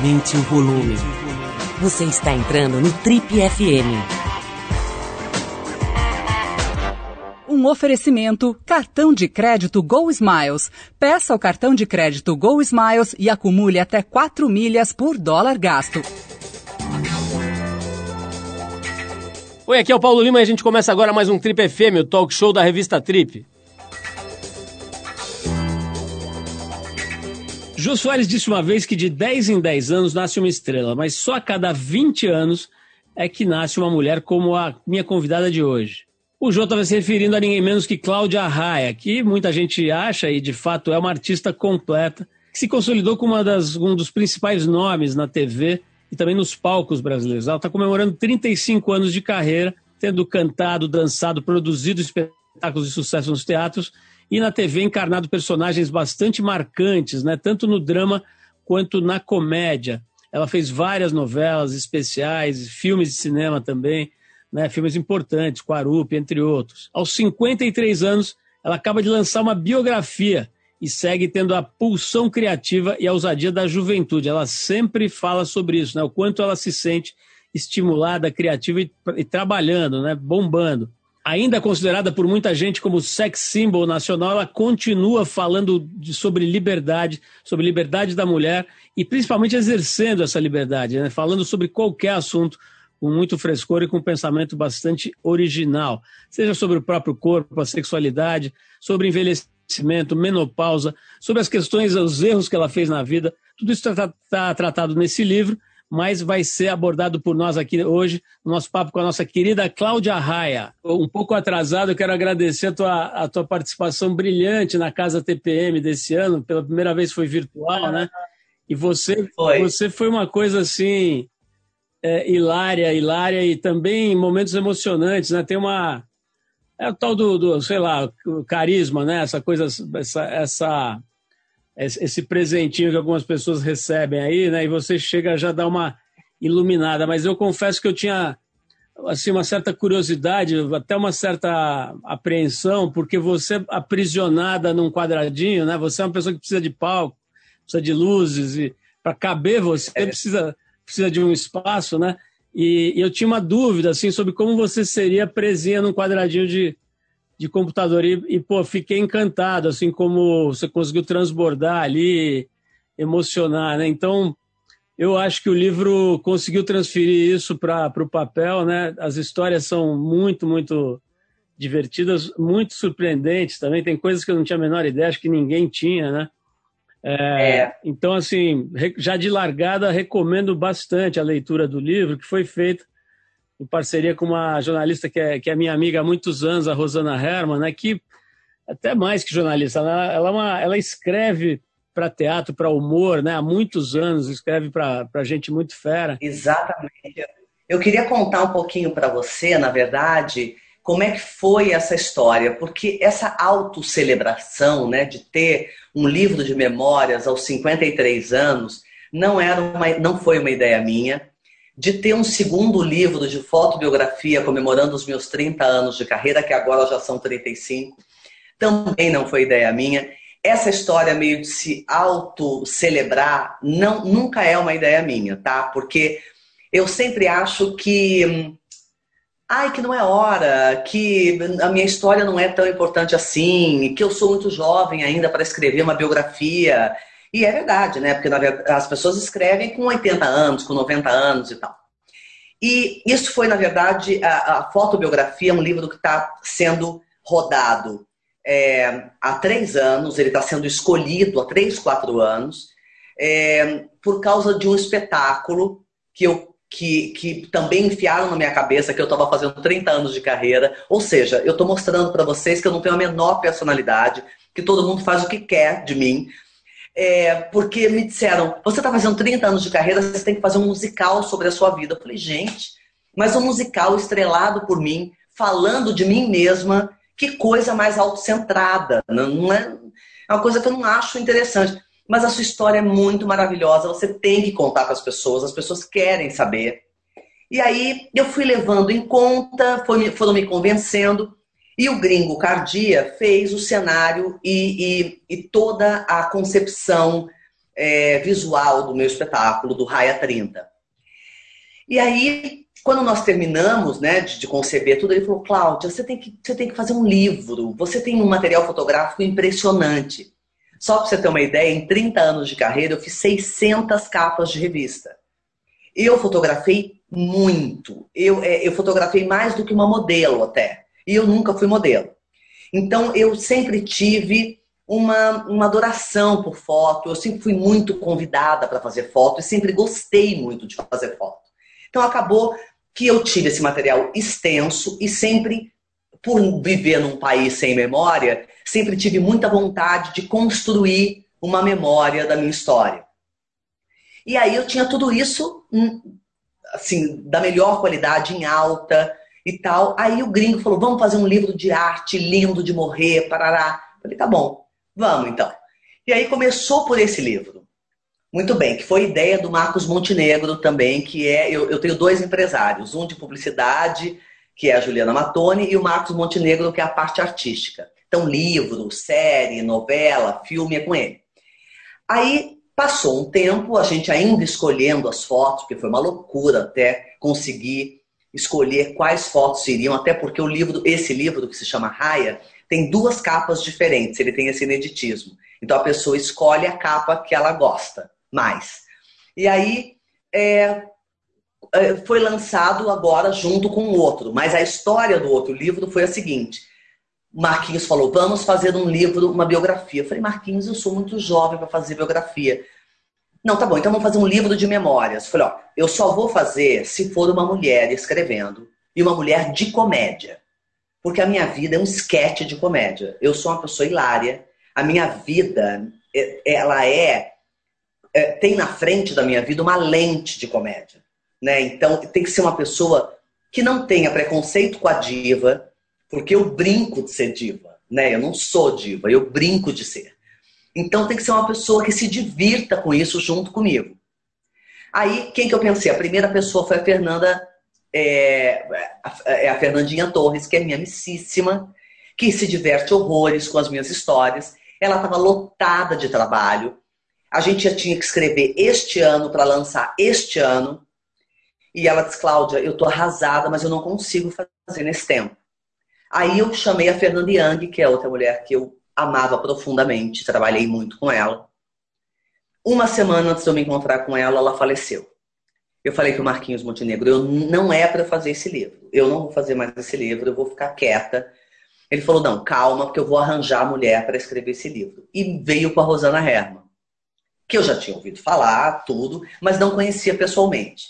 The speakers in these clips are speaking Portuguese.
Aumente o volume. Você está entrando no Trip FM. Um oferecimento: cartão de crédito Go Smiles. Peça o cartão de crédito Go Smiles e acumule até 4 milhas por dólar gasto. Oi, aqui é o Paulo Lima e a gente começa agora mais um Trip FM, o talk show da revista Trip. Jô Soares disse uma vez que de 10 em 10 anos nasce uma estrela, mas só a cada 20 anos é que nasce uma mulher como a minha convidada de hoje. O Jô estava se referindo a ninguém menos que Cláudia Raia, que muita gente acha e de fato é uma artista completa, que se consolidou como das, um dos principais nomes na TV e também nos palcos brasileiros. Ela está comemorando 35 anos de carreira, tendo cantado, dançado, produzido espetáculos de sucesso nos teatros e na TV encarnado personagens bastante marcantes, né? tanto no drama quanto na comédia. Ela fez várias novelas especiais, filmes de cinema também, né? filmes importantes, Quarup, entre outros. Aos 53 anos, ela acaba de lançar uma biografia e segue tendo a pulsão criativa e a ousadia da juventude. Ela sempre fala sobre isso, né? o quanto ela se sente estimulada, criativa e, e trabalhando, né? bombando ainda considerada por muita gente como sex symbol nacional, ela continua falando de, sobre liberdade, sobre liberdade da mulher e principalmente exercendo essa liberdade, né? falando sobre qualquer assunto com muito frescor e com um pensamento bastante original, seja sobre o próprio corpo, a sexualidade, sobre envelhecimento, menopausa, sobre as questões, os erros que ela fez na vida. Tudo isso está tá tratado nesse livro mas vai ser abordado por nós aqui hoje, no nosso papo com a nossa querida Cláudia Raia. Um pouco atrasado, eu quero agradecer a tua, a tua participação brilhante na Casa TPM desse ano, pela primeira vez foi virtual, né? E você foi, você foi uma coisa assim, é, hilária, hilária e também momentos emocionantes, né? Tem uma. É o tal do, do sei lá, carisma, né? Essa coisa, essa, essa esse presentinho que algumas pessoas recebem aí, né? E você chega já dá uma iluminada. Mas eu confesso que eu tinha assim uma certa curiosidade, até uma certa apreensão, porque você aprisionada num quadradinho, né? Você é uma pessoa que precisa de palco, precisa de luzes e para caber você é. precisa precisa de um espaço, né? E, e, eu tinha uma dúvida assim sobre como você seria presinha num quadradinho de de computador. E, e, pô, fiquei encantado, assim como você conseguiu transbordar ali, emocionar, né? Então, eu acho que o livro conseguiu transferir isso para o papel, né? As histórias são muito, muito divertidas, muito surpreendentes também. Tem coisas que eu não tinha a menor ideia, acho que ninguém tinha, né? É, é. Então, assim, já de largada, recomendo bastante a leitura do livro, que foi feita em parceria com uma jornalista que é, que é minha amiga há muitos anos, a Rosana Herman, né, que até mais que jornalista, ela, ela, é uma, ela escreve para teatro, para humor, né, há muitos anos, escreve para gente muito fera. Exatamente. Eu queria contar um pouquinho para você, na verdade, como é que foi essa história, porque essa autocelebração, né, de ter um livro de memórias aos 53 anos, não era uma, não foi uma ideia minha de ter um segundo livro de fotobiografia comemorando os meus 30 anos de carreira, que agora já são 35. Também não foi ideia minha. Essa história meio de se auto-celebrar não, nunca é uma ideia minha, tá? Porque eu sempre acho que. Ai, que não é hora, que a minha história não é tão importante assim, que eu sou muito jovem ainda para escrever uma biografia, e é verdade, né? Porque verdade, as pessoas escrevem com 80 anos, com 90 anos e tal. E isso foi, na verdade, a, a fotobiografia, um livro que está sendo rodado é, há três anos, ele está sendo escolhido há três, quatro anos, é, por causa de um espetáculo que eu que, que também enfiaram na minha cabeça que eu estava fazendo 30 anos de carreira. Ou seja, eu estou mostrando para vocês que eu não tenho a menor personalidade, que todo mundo faz o que quer de mim, é, porque me disseram, você está fazendo 30 anos de carreira, você tem que fazer um musical sobre a sua vida. Eu falei, gente, mas um musical estrelado por mim, falando de mim mesma, que coisa mais autocentrada. Não, não é, é uma coisa que eu não acho interessante. Mas a sua história é muito maravilhosa, você tem que contar para as pessoas, as pessoas querem saber. E aí eu fui levando em conta, foram me convencendo. E o gringo Cardia fez o cenário e, e, e toda a concepção é, visual do meu espetáculo, do Raia 30. E aí, quando nós terminamos né, de, de conceber tudo, ele falou, Cláudia, você tem, que, você tem que fazer um livro, você tem um material fotográfico impressionante. Só para você ter uma ideia, em 30 anos de carreira, eu fiz 600 capas de revista. Eu fotografei muito. Eu, é, eu fotografei mais do que uma modelo até. E eu nunca fui modelo. Então, eu sempre tive uma, uma adoração por foto. Eu sempre fui muito convidada para fazer foto e sempre gostei muito de fazer foto. Então, acabou que eu tive esse material extenso e sempre, por viver num país sem memória, sempre tive muita vontade de construir uma memória da minha história. E aí eu tinha tudo isso, hum, assim, da melhor qualidade, em alta e tal. Aí o gringo falou: vamos fazer um livro de arte lindo de morrer, parará. Eu falei: tá bom, vamos então. E aí começou por esse livro. Muito bem, que foi ideia do Marcos Montenegro também, que é. Eu, eu tenho dois empresários, um de publicidade, que é a Juliana Matone, e o Marcos Montenegro, que é a parte artística. Então, livro, série, novela, filme é com ele. Aí passou um tempo, a gente ainda escolhendo as fotos, porque foi uma loucura até conseguir escolher quais fotos iriam, até porque o livro, esse livro que se chama Raia, tem duas capas diferentes, ele tem esse ineditismo. Então a pessoa escolhe a capa que ela gosta mais. E aí é, é, foi lançado agora junto com o outro. Mas a história do outro livro foi a seguinte: Marquinhos falou: vamos fazer um livro, uma biografia. Eu falei, Marquinhos, eu sou muito jovem para fazer biografia. Não, tá bom, então vamos fazer um livro de memórias. Eu falei, ó, eu só vou fazer se for uma mulher escrevendo e uma mulher de comédia. Porque a minha vida é um esquete de comédia. Eu sou uma pessoa hilária. A minha vida, é, ela é é, tem na frente da minha vida uma lente de comédia. Né? Então tem que ser uma pessoa que não tenha preconceito com a diva, porque eu brinco de ser diva. Né? Eu não sou diva, eu brinco de ser. Então tem que ser uma pessoa que se divirta com isso junto comigo. Aí, quem que eu pensei? A primeira pessoa foi a Fernanda, é, é a Fernandinha Torres, que é minha amicíssima, que se diverte horrores com as minhas histórias. Ela estava lotada de trabalho. A gente já tinha que escrever este ano para lançar este ano. E ela disse, Cláudia, eu tô arrasada, mas eu não consigo fazer nesse tempo. Aí eu chamei a Fernanda Young, que é outra mulher que eu amava profundamente, trabalhei muito com ela. Uma semana antes de eu me encontrar com ela, ela faleceu. Eu falei para o Marquinhos Montenegro, eu não é para fazer esse livro. Eu não vou fazer mais esse livro, eu vou ficar quieta. Ele falou: "Não, calma, porque eu vou arranjar a mulher para escrever esse livro". E veio com a Rosana Herman que eu já tinha ouvido falar, tudo, mas não conhecia pessoalmente.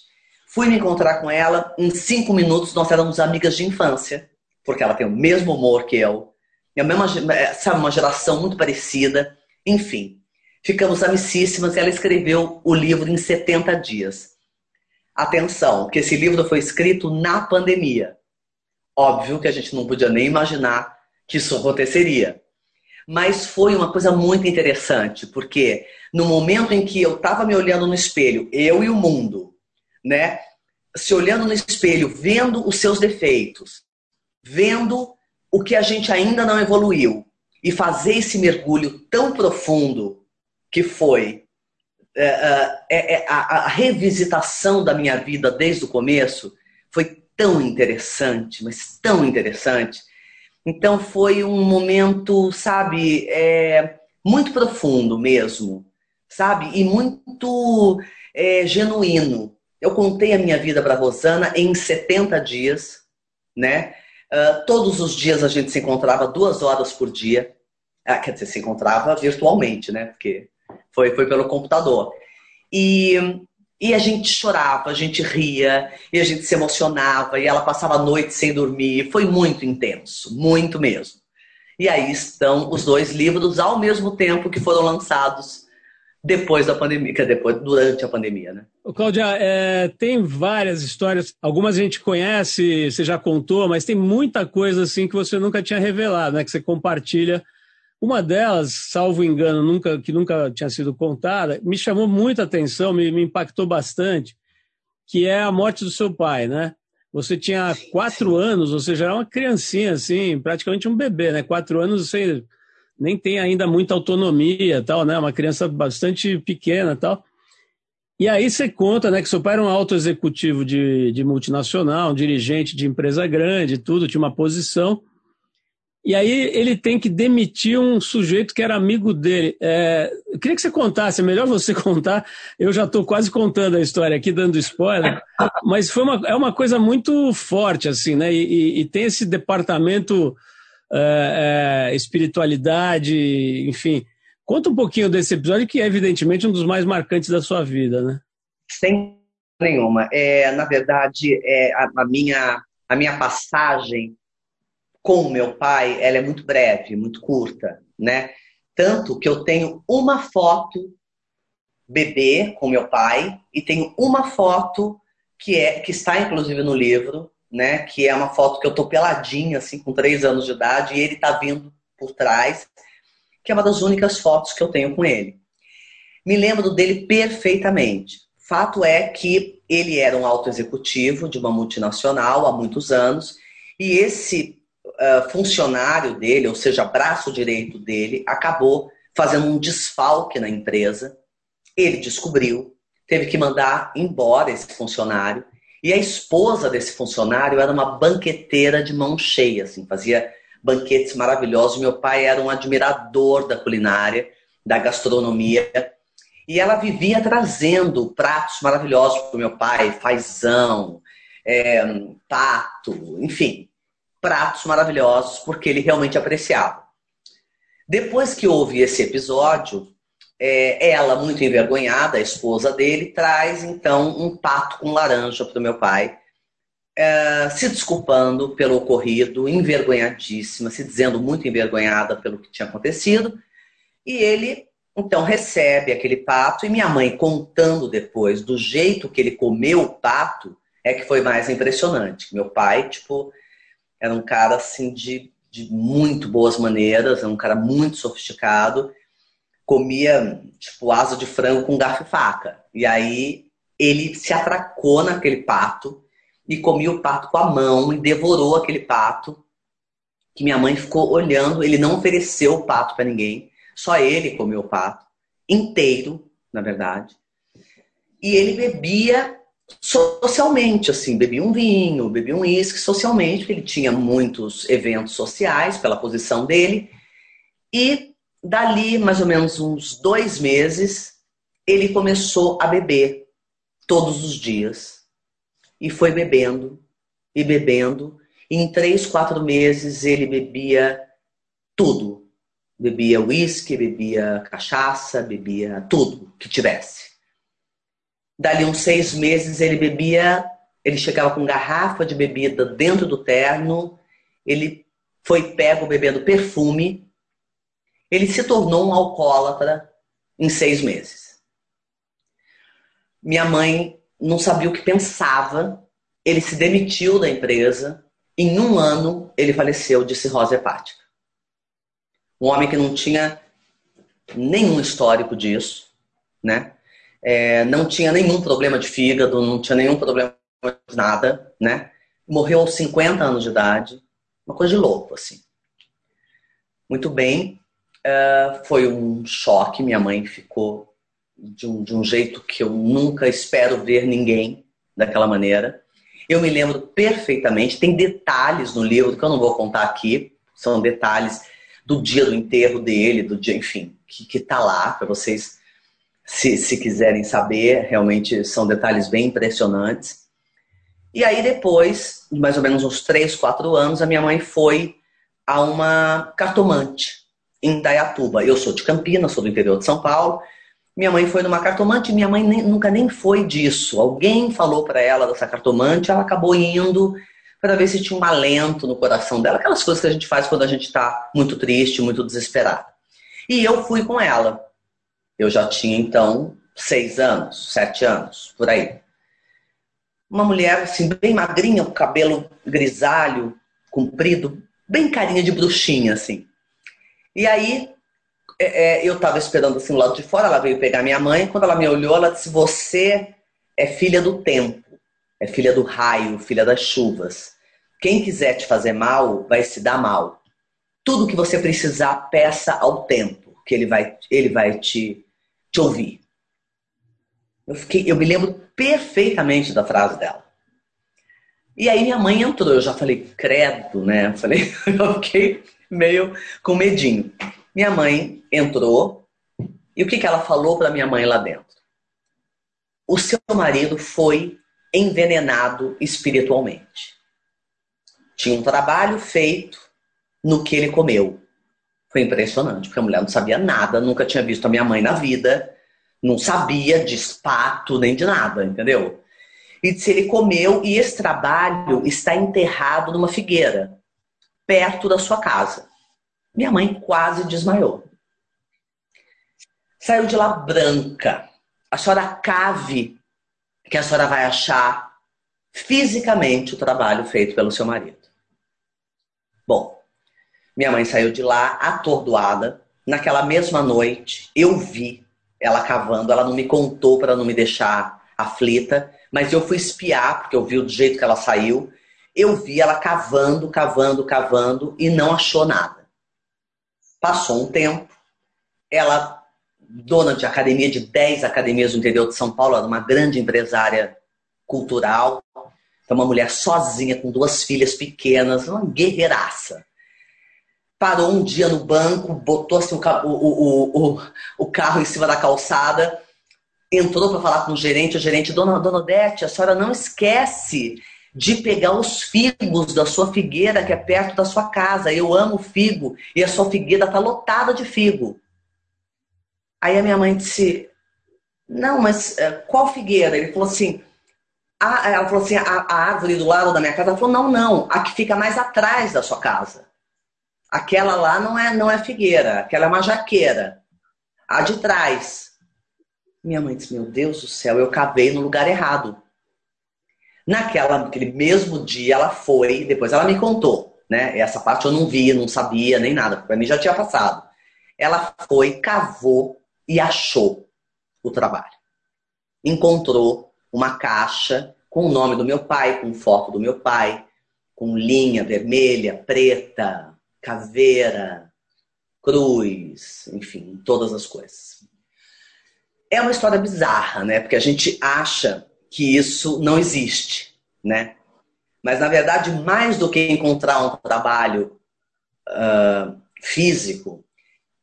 Fui me encontrar com ela, em cinco minutos nós éramos amigas de infância, porque ela tem o mesmo humor que eu, é a mesma, é, sabe, uma geração muito parecida, enfim. Ficamos amicíssimas e ela escreveu o livro em 70 dias. Atenção, que esse livro foi escrito na pandemia. Óbvio que a gente não podia nem imaginar que isso aconteceria. Mas foi uma coisa muito interessante, porque no momento em que eu estava me olhando no espelho, eu e o mundo, né? Se olhando no espelho, vendo os seus defeitos, vendo o que a gente ainda não evoluiu e fazer esse mergulho tão profundo que foi é, é, é, a, a revisitação da minha vida desde o começo, foi tão interessante, mas tão interessante. Então foi um momento, sabe, é, muito profundo mesmo sabe? E muito é, genuíno. Eu contei a minha vida para Rosana em 70 dias, né? Uh, todos os dias a gente se encontrava duas horas por dia. Ah, quer dizer, se encontrava virtualmente, né? Porque foi, foi pelo computador. E, e a gente chorava, a gente ria, e a gente se emocionava, e ela passava a noite sem dormir. Foi muito intenso, muito mesmo. E aí estão os dois livros ao mesmo tempo que foram lançados depois da pandemia, que é depois, durante a pandemia, né? Cláudia, é, tem várias histórias, algumas a gente conhece, você já contou, mas tem muita coisa assim que você nunca tinha revelado, né? Que você compartilha. Uma delas, salvo engano, nunca, que nunca tinha sido contada, me chamou muita atenção, me, me impactou bastante, que é a morte do seu pai, né? Você tinha quatro anos, ou seja, era uma criancinha, assim, praticamente um bebê, né? Quatro anos, você nem tem ainda muita autonomia, tal, né? Uma criança bastante pequena, tal. E aí você conta, né, que seu pai era um alto executivo de, de multinacional, um dirigente de empresa grande, tudo, tinha uma posição. E aí ele tem que demitir um sujeito que era amigo dele. É, eu queria que você contasse, é melhor você contar. Eu já estou quase contando a história aqui, dando spoiler, mas foi uma, é uma coisa muito forte, assim, né? E, e, e tem esse departamento é, é, espiritualidade, enfim. Conta um pouquinho desse episódio, que é evidentemente um dos mais marcantes da sua vida, né? Sem nenhuma. É, na verdade, é, a, a minha, a minha passagem com meu pai, ela é muito breve, muito curta, né? Tanto que eu tenho uma foto bebê com meu pai e tenho uma foto que é que está inclusive no livro, né? Que é uma foto que eu tô peladinha assim com três anos de idade e ele tá vindo por trás, que é uma das únicas fotos que eu tenho com ele. Me lembro dele perfeitamente. Fato é que ele era um alto executivo de uma multinacional há muitos anos e esse uh, funcionário dele, ou seja, braço direito dele, acabou fazendo um desfalque na empresa. Ele descobriu, teve que mandar embora esse funcionário. E a esposa desse funcionário era uma banqueteira de mão cheia, assim, fazia banquetes maravilhosos. Meu pai era um admirador da culinária, da gastronomia. E ela vivia trazendo pratos maravilhosos para o meu pai, fazão, é, pato, enfim pratos maravilhosos, porque ele realmente apreciava. Depois que houve esse episódio, é, ela, muito envergonhada, a esposa dele, traz então um pato com laranja para o meu pai, é, se desculpando pelo ocorrido, envergonhadíssima, se dizendo muito envergonhada pelo que tinha acontecido. E ele então recebe aquele pato, e minha mãe contando depois do jeito que ele comeu o pato, é que foi mais impressionante. Meu pai, tipo, era um cara assim de, de muito boas maneiras, era um cara muito sofisticado, comia tipo asa de frango com garfo e faca. E aí ele se atracou naquele pato e comia o pato com a mão e devorou aquele pato. Que minha mãe ficou olhando, ele não ofereceu o pato para ninguém, só ele comeu o pato inteiro, na verdade. E ele bebia socialmente, assim, bebia um vinho, bebia um uísque socialmente, porque ele tinha muitos eventos sociais pela posição dele. E dali, mais ou menos uns dois meses, ele começou a beber todos os dias. E foi bebendo, e bebendo. E em três, quatro meses ele bebia tudo. Bebia uísque, bebia cachaça, bebia tudo que tivesse. Dali uns seis meses ele bebia, ele chegava com garrafa de bebida dentro do terno, ele foi pego bebendo perfume, ele se tornou um alcoólatra em seis meses. Minha mãe não sabia o que pensava, ele se demitiu da empresa, em um ano ele faleceu de cirrose hepática. Um homem que não tinha nenhum histórico disso, né? é, não tinha nenhum problema de fígado, não tinha nenhum problema de nada, né? Morreu aos 50 anos de idade, uma coisa de louco, assim. Muito bem, uh, foi um choque, minha mãe ficou de um, de um jeito que eu nunca espero ver ninguém daquela maneira. Eu me lembro perfeitamente, tem detalhes no livro que eu não vou contar aqui, são detalhes do dia do enterro dele, do dia, enfim, que, que tá lá para vocês se, se quiserem saber, realmente são detalhes bem impressionantes. E aí depois, mais ou menos uns 3, 4 anos, a minha mãe foi a uma cartomante em Dayatuba. Eu sou de Campinas, sou do interior de São Paulo. Minha mãe foi numa cartomante, minha mãe nem, nunca nem foi disso. Alguém falou para ela dessa cartomante, ela acabou indo para ver se tinha um alento no coração dela, aquelas coisas que a gente faz quando a gente está muito triste, muito desesperado. E eu fui com ela. Eu já tinha, então, seis anos, sete anos, por aí. Uma mulher, assim, bem magrinha, com cabelo grisalho, comprido, bem carinha de bruxinha, assim. E aí, é, é, eu estava esperando, assim, do lado de fora, ela veio pegar minha mãe. Quando ela me olhou, ela disse: Você é filha do tempo, é filha do raio, filha das chuvas. Quem quiser te fazer mal, vai se dar mal. tudo que você precisar, peça ao tempo, que ele vai, ele vai te, te ouvir. Eu, fiquei, eu me lembro perfeitamente da frase dela. E aí minha mãe entrou, eu já falei, credo, né? Eu falei, eu fiquei meio com medinho. Minha mãe entrou, e o que, que ela falou para minha mãe lá dentro? O seu marido foi envenenado espiritualmente. Tinha um trabalho feito no que ele comeu. Foi impressionante, porque a mulher não sabia nada, nunca tinha visto a minha mãe na vida, não sabia de espato nem de nada, entendeu? E disse ele comeu e esse trabalho está enterrado numa figueira, perto da sua casa. Minha mãe quase desmaiou. Saiu de lá branca. A senhora cave que a senhora vai achar fisicamente o trabalho feito pelo seu marido. Bom, minha mãe saiu de lá atordoada. Naquela mesma noite, eu vi ela cavando. Ela não me contou para não me deixar aflita, mas eu fui espiar, porque eu vi do jeito que ela saiu. Eu vi ela cavando, cavando, cavando e não achou nada. Passou um tempo, ela, dona de academia, de 10 academias no interior de São Paulo, era uma grande empresária cultural, então uma mulher sozinha, com duas filhas pequenas, uma guerreiraça parou um dia no banco, botou assim, o, o, o, o carro em cima da calçada, entrou para falar com o gerente, o gerente, dona, dona Odete, a senhora não esquece de pegar os figos da sua figueira que é perto da sua casa. Eu amo figo e a sua figueira está lotada de figo. Aí a minha mãe disse: Não, mas uh, qual figueira? Ele falou assim: a, ela falou assim: a, a, árvore do lado da minha casa. Ela falou: Não, não, a que fica mais atrás da sua casa. Aquela lá não é, não é figueira, aquela é uma jaqueira. A de trás. Minha mãe disse: Meu Deus do céu, eu cavei no lugar errado. Naquela, naquele mesmo dia, ela foi, depois ela me contou, né? Essa parte eu não via, não sabia nem nada, para mim já tinha passado. Ela foi, cavou e achou o trabalho. Encontrou uma caixa com o nome do meu pai, com foto do meu pai, com linha vermelha, preta, caveira, cruz, enfim, todas as coisas. É uma história bizarra, né? Porque a gente acha que isso não existe, né? Mas na verdade, mais do que encontrar um trabalho uh, físico,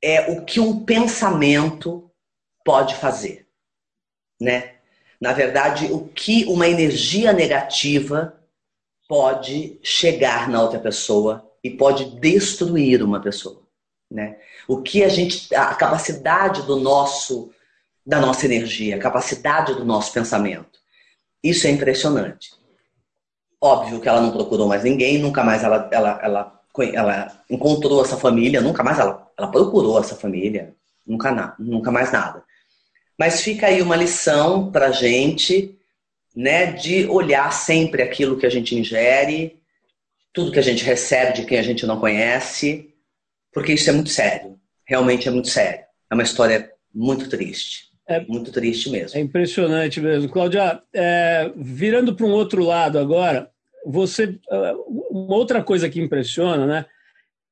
é o que um pensamento pode fazer, né? Na verdade, o que uma energia negativa pode chegar na outra pessoa e pode destruir uma pessoa, né? O que a gente, a capacidade do nosso, da nossa energia, a capacidade do nosso pensamento, isso é impressionante. Óbvio que ela não procurou mais ninguém, nunca mais ela, ela, ela, ela encontrou essa família, nunca mais ela, ela procurou essa família, nunca, nunca mais nada. Mas fica aí uma lição para gente, né, de olhar sempre aquilo que a gente ingere, tudo que a gente recebe de quem a gente não conhece, porque isso é muito sério. Realmente é muito sério. É uma história muito triste. É muito triste mesmo. É impressionante mesmo. Cláudia, é, virando para um outro lado agora, você. É, uma outra coisa que impressiona, né?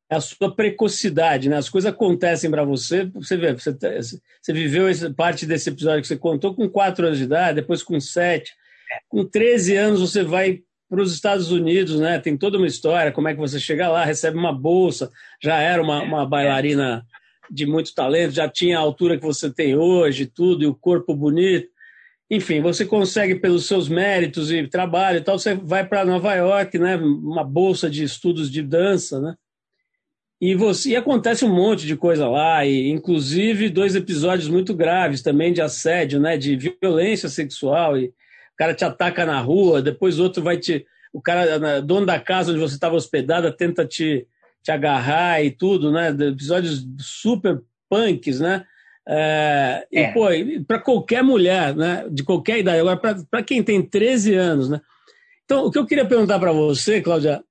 É a sua precocidade, né? As coisas acontecem para você. Você vê, você, tá, você viveu essa parte desse episódio que você contou com quatro anos de idade, depois com sete. Com 13 anos você vai para os Estados Unidos, né? Tem toda uma história, como é que você chega lá, recebe uma bolsa, já era uma, uma bailarina de muito talento, já tinha a altura que você tem hoje, tudo, e o corpo bonito. Enfim, você consegue pelos seus méritos e trabalho e tal, você vai para Nova York, né? Uma bolsa de estudos de dança, né? E, você, e acontece um monte de coisa lá, e inclusive dois episódios muito graves também de assédio, né? De violência sexual e o cara te ataca na rua, depois outro vai te. O cara, dono da casa onde você estava hospedada, tenta te, te agarrar e tudo, né? Episódios super punks, né? É, é. E, pô, para qualquer mulher, né? De qualquer idade. Agora, para quem tem 13 anos, né? Então, o que eu queria perguntar para você, Cláudia,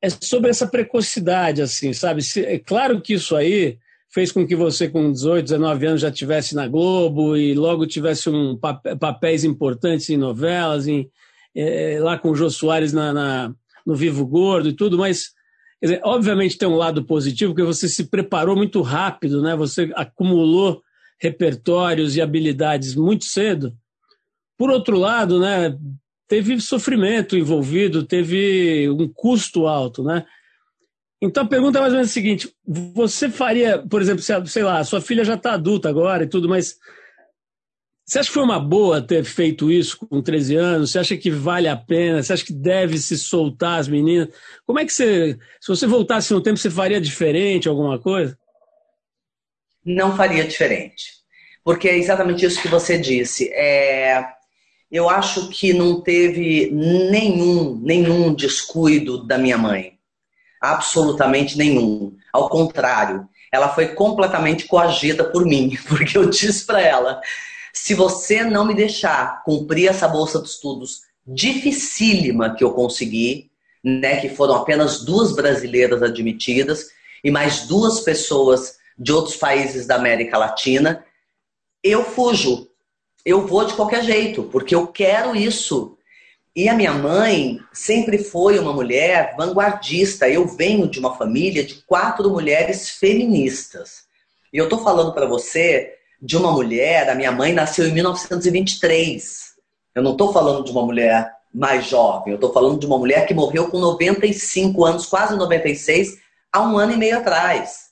é sobre essa precocidade, assim, sabe? Se, é claro que isso aí fez com que você, com 18, 19 anos, já tivesse na Globo e logo tivesse um papéis importantes em novelas, em, é, lá com o Jô Soares na, na, no Vivo Gordo e tudo, mas Quer dizer, obviamente tem um lado positivo, porque você se preparou muito rápido, né? Você acumulou repertórios e habilidades muito cedo. Por outro lado, né, teve sofrimento envolvido, teve um custo alto, né? Então a pergunta é mais ou menos a seguinte: você faria, por exemplo, sei lá, sua filha já está adulta agora e tudo, mas você acha que foi uma boa ter feito isso com 13 anos? Você acha que vale a pena? Você acha que deve se soltar as meninas? Como é que você, se você voltasse no tempo, você faria diferente alguma coisa? Não faria diferente, porque é exatamente isso que você disse. É, eu acho que não teve nenhum, nenhum descuido da minha mãe absolutamente nenhum. Ao contrário, ela foi completamente coagida por mim, porque eu disse para ela: se você não me deixar cumprir essa bolsa de estudos dificílima que eu consegui, né, que foram apenas duas brasileiras admitidas e mais duas pessoas de outros países da América Latina, eu fujo. Eu vou de qualquer jeito, porque eu quero isso. E a minha mãe sempre foi uma mulher vanguardista. Eu venho de uma família de quatro mulheres feministas. E eu estou falando para você de uma mulher, a minha mãe nasceu em 1923. Eu não estou falando de uma mulher mais jovem, eu estou falando de uma mulher que morreu com 95 anos, quase 96, há um ano e meio atrás.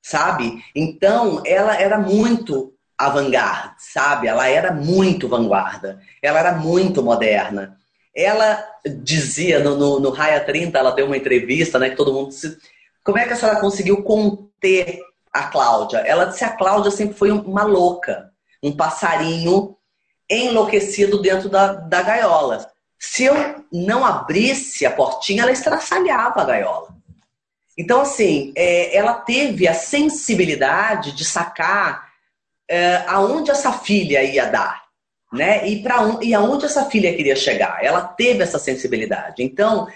Sabe? Então, ela era muito avant-garde, sabe? Ela era muito vanguarda, ela era muito moderna. Ela dizia no, no, no Raia 30, ela deu uma entrevista, né? Que todo mundo disse, como é que a senhora conseguiu conter a Cláudia? Ela disse a Cláudia sempre foi uma louca, um passarinho enlouquecido dentro da, da gaiola. Se eu não abrisse a portinha, ela estraçalhava a gaiola. Então, assim, é, ela teve a sensibilidade de sacar é, aonde essa filha ia dar, né? E, para um, e aonde essa filha queria chegar. Ela teve essa sensibilidade. Então,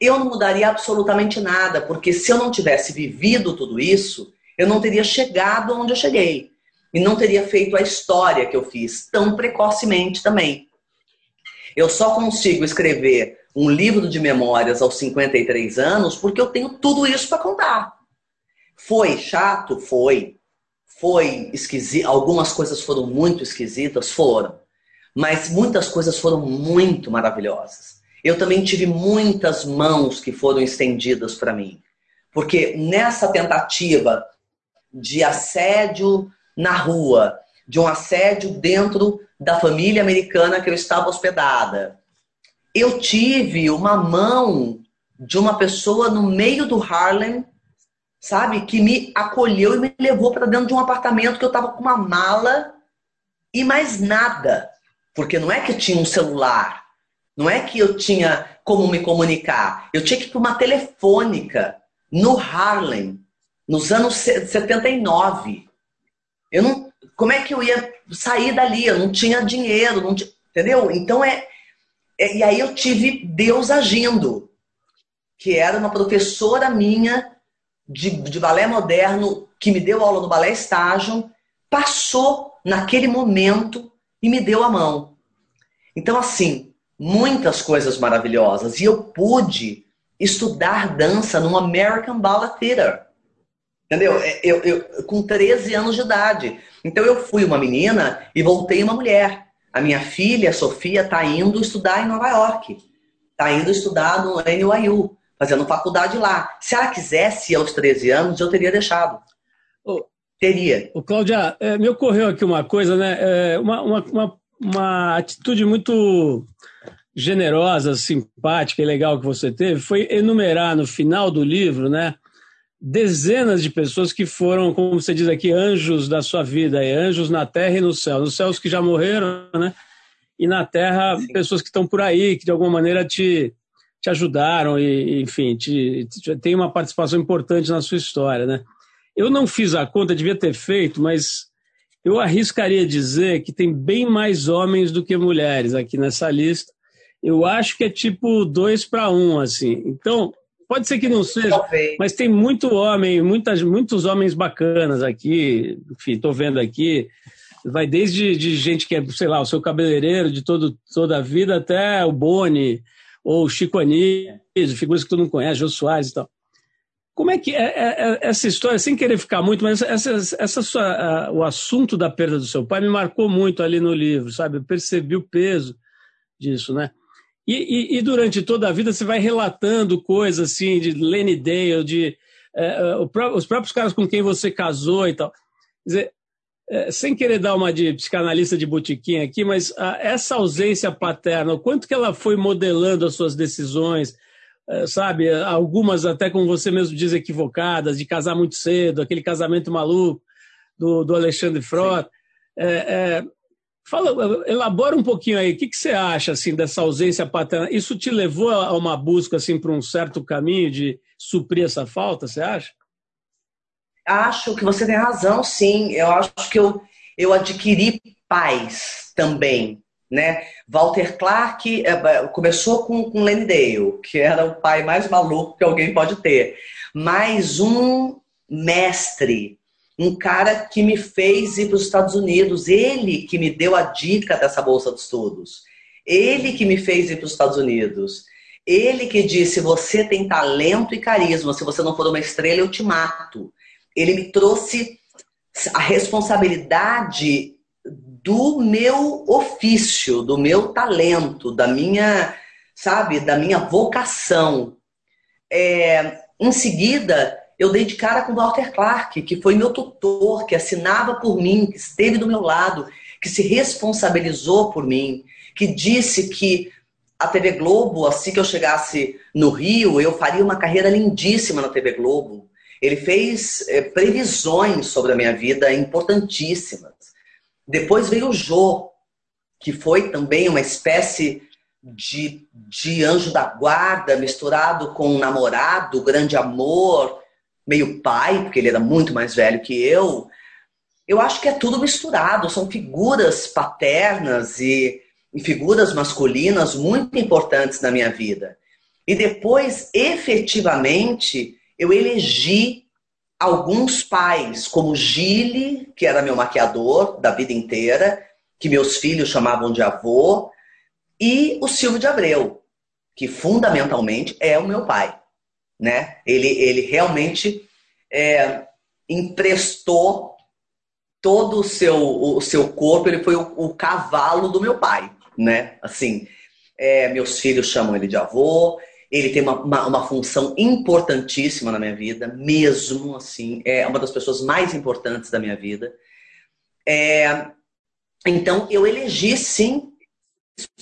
eu não mudaria absolutamente nada, porque se eu não tivesse vivido tudo isso, eu não teria chegado onde eu cheguei. E não teria feito a história que eu fiz tão precocemente também. Eu só consigo escrever um livro de memórias aos 53 anos porque eu tenho tudo isso para contar. Foi chato? Foi foi esquisito, algumas coisas foram muito esquisitas, foram. Mas muitas coisas foram muito maravilhosas. Eu também tive muitas mãos que foram estendidas para mim. Porque nessa tentativa de assédio na rua, de um assédio dentro da família americana que eu estava hospedada, eu tive uma mão de uma pessoa no meio do Harlem sabe? Que me acolheu e me levou para dentro de um apartamento que eu estava com uma mala e mais nada. Porque não é que tinha um celular, não é que eu tinha como me comunicar. Eu tinha que ir para uma telefônica no Harlem, nos anos 79. Eu não, como é que eu ia sair dali? Eu não tinha dinheiro, não tinha, entendeu? Então é, é, e aí eu tive Deus agindo, que era uma professora minha de, de balé moderno que me deu aula no balé estágio passou naquele momento e me deu a mão. Então, assim, muitas coisas maravilhosas. E eu pude estudar dança no American Ballet Theater. Entendeu? É, eu, eu, com 13 anos de idade. Então eu fui uma menina e voltei uma mulher. A minha filha, a Sofia, está indo estudar em Nova York. Está indo estudar no NYU fazendo faculdade lá. Se ela quisesse aos 13 anos, eu teria deixado. Oh, teria. O Cláudia, é, me ocorreu aqui uma coisa, né? É, uma, uma, uma, uma atitude muito generosa, simpática e legal que você teve foi enumerar no final do livro, né? Dezenas de pessoas que foram, como você diz aqui, anjos da sua vida, anjos na terra e no céu. Nos céus que já morreram, né? E na terra, Sim. pessoas que estão por aí, que de alguma maneira te, te ajudaram e, enfim, te, te, tem uma participação importante na sua história, né? Eu não fiz a conta, devia ter feito, mas eu arriscaria dizer que tem bem mais homens do que mulheres aqui nessa lista. Eu acho que é tipo dois para um, assim. Então, pode ser que não seja, mas tem muito homem, muitas, muitos homens bacanas aqui. Enfim, estou vendo aqui. Vai desde de gente que é, sei lá, o seu cabeleireiro de todo, toda a vida até o Boni, ou Chico Anísio, figuras que todo mundo conhece, Jô Soares e tal. Como é que é, é, é, essa história, sem querer ficar muito, mas essa, essa sua, o assunto da perda do seu pai me marcou muito ali no livro, sabe? Eu percebi o peso disso, né? E, e, e durante toda a vida você vai relatando coisas assim de Lenny Dale, de é, é os próprios caras com quem você casou e tal. Quer dizer, é, sem querer dar uma de psicanalista de botiquim aqui, mas a, essa ausência paterna, o quanto que ela foi modelando as suas decisões, é, sabe? Algumas até, como você mesmo diz, equivocadas, de casar muito cedo, aquele casamento maluco do, do Alexandre Frota. Fala, elabora um pouquinho aí, o que, que você acha assim dessa ausência paterna? Isso te levou a uma busca assim para um certo caminho de suprir essa falta, você acha? Acho que você tem razão, sim. Eu acho que eu, eu adquiri paz também né? Walter Clark é, começou com, com Lenny Dale, que era o pai mais maluco que alguém pode ter. Mais um mestre, um cara que me fez ir para os Estados Unidos, ele que me deu a dica dessa bolsa de estudos, ele que me fez ir para os Estados Unidos, ele que disse: você tem talento e carisma, se você não for uma estrela, eu te mato. Ele me trouxe a responsabilidade do meu ofício, do meu talento, da minha, sabe, da minha vocação. É, em seguida, eu dei de cara com Walter Clark, que foi meu tutor, que assinava por mim, que esteve do meu lado, que se responsabilizou por mim, que disse que a TV Globo, assim que eu chegasse no Rio, eu faria uma carreira lindíssima na TV Globo. Ele fez é, previsões sobre a minha vida importantíssimas. Depois veio o Jô, que foi também uma espécie de, de anjo da guarda misturado com um namorado, grande amor, meio pai, porque ele era muito mais velho que eu. Eu acho que é tudo misturado, são figuras paternas e, e figuras masculinas muito importantes na minha vida. E depois, efetivamente, eu elegi alguns pais, como Gile, que era meu maquiador da vida inteira, que meus filhos chamavam de avô, e o Silvio de Abreu, que fundamentalmente é o meu pai. Né? Ele, ele realmente é, emprestou todo o seu, o seu corpo, ele foi o, o cavalo do meu pai. Né? Assim, é, meus filhos chamam ele de avô, ele tem uma, uma, uma, função importantíssima na minha vida, mesmo assim, é uma das pessoas mais importantes da minha vida. É, então, eu elegi, sim,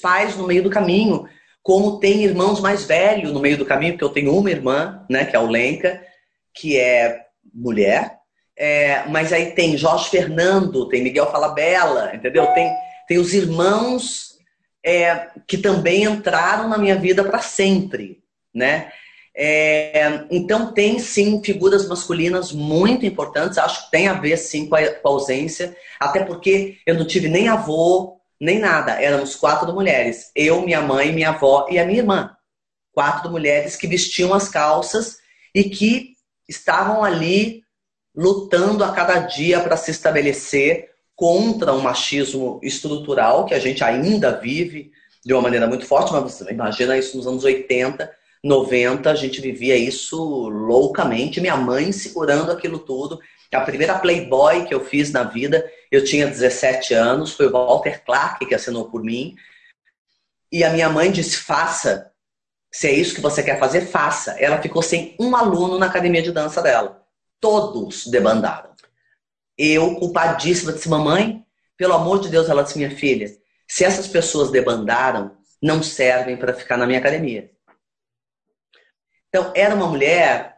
pais no meio do caminho, como tem irmãos mais velhos no meio do caminho, porque eu tenho uma irmã, né, que é a Lenka, que é mulher, é, mas aí tem Jorge Fernando, tem Miguel Falabella, entendeu? Tem, tem os irmãos é, que também entraram na minha vida para sempre, né? É, então tem sim figuras masculinas muito importantes, acho que tem a ver sim com a, com a, ausência, até porque eu não tive nem avô, nem nada, éramos quatro mulheres, eu, minha mãe, minha avó e a minha irmã. Quatro mulheres que vestiam as calças e que estavam ali lutando a cada dia para se estabelecer contra um machismo estrutural que a gente ainda vive de uma maneira muito forte, mas imagina isso nos anos 80, 90, a gente vivia isso loucamente, minha mãe segurando aquilo tudo. A primeira Playboy que eu fiz na vida, eu tinha 17 anos, foi o Walter Clark que assinou por mim. E a minha mãe disse: faça. Se é isso que você quer fazer, faça. Ela ficou sem um aluno na academia de dança dela. Todos debandaram. Eu, culpadíssima, disse, mamãe, pelo amor de Deus, ela disse, minha filha, se essas pessoas debandaram, não servem para ficar na minha academia. Então, era uma mulher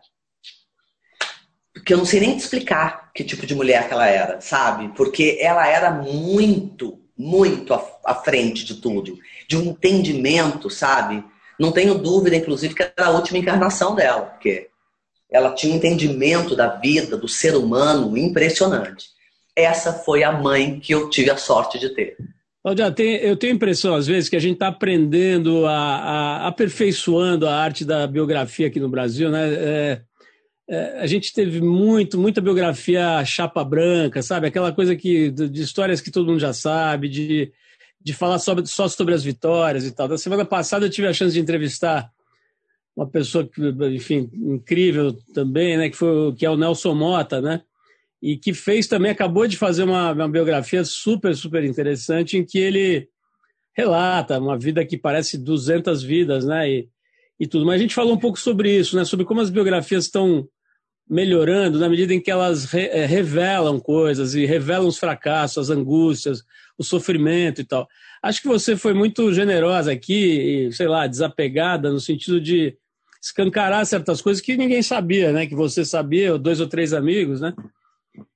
que eu não sei nem te explicar que tipo de mulher que ela era, sabe? Porque ela era muito, muito à, frente de tudo, de um entendimento, sabe? Não tenho dúvida, inclusive, que era a última encarnação dela, porque ela tinha um entendimento da vida, do ser humano impressionante. Essa foi a mãe que eu tive a sorte de ter. Eu tenho a impressão, às vezes, que a gente está aprendendo, a, a, aperfeiçoando a arte da biografia aqui no Brasil. Né? É, é, a gente teve muito, muita biografia chapa branca, sabe? Aquela coisa que, de histórias que todo mundo já sabe, de, de falar sobre, só sobre as vitórias e tal. Na semana passada eu tive a chance de entrevistar uma pessoa que, enfim, incrível também, né? Que, foi, que é o Nelson Mota, né? E que fez também, acabou de fazer uma, uma biografia super, super interessante em que ele relata uma vida que parece 200 vidas, né? E, e tudo. Mas a gente falou um pouco sobre isso, né? Sobre como as biografias estão melhorando na medida em que elas re, é, revelam coisas e revelam os fracassos, as angústias, o sofrimento e tal. Acho que você foi muito generosa aqui, e, sei lá, desapegada no sentido de escancarar certas coisas que ninguém sabia, né? Que você sabia, dois ou três amigos, né?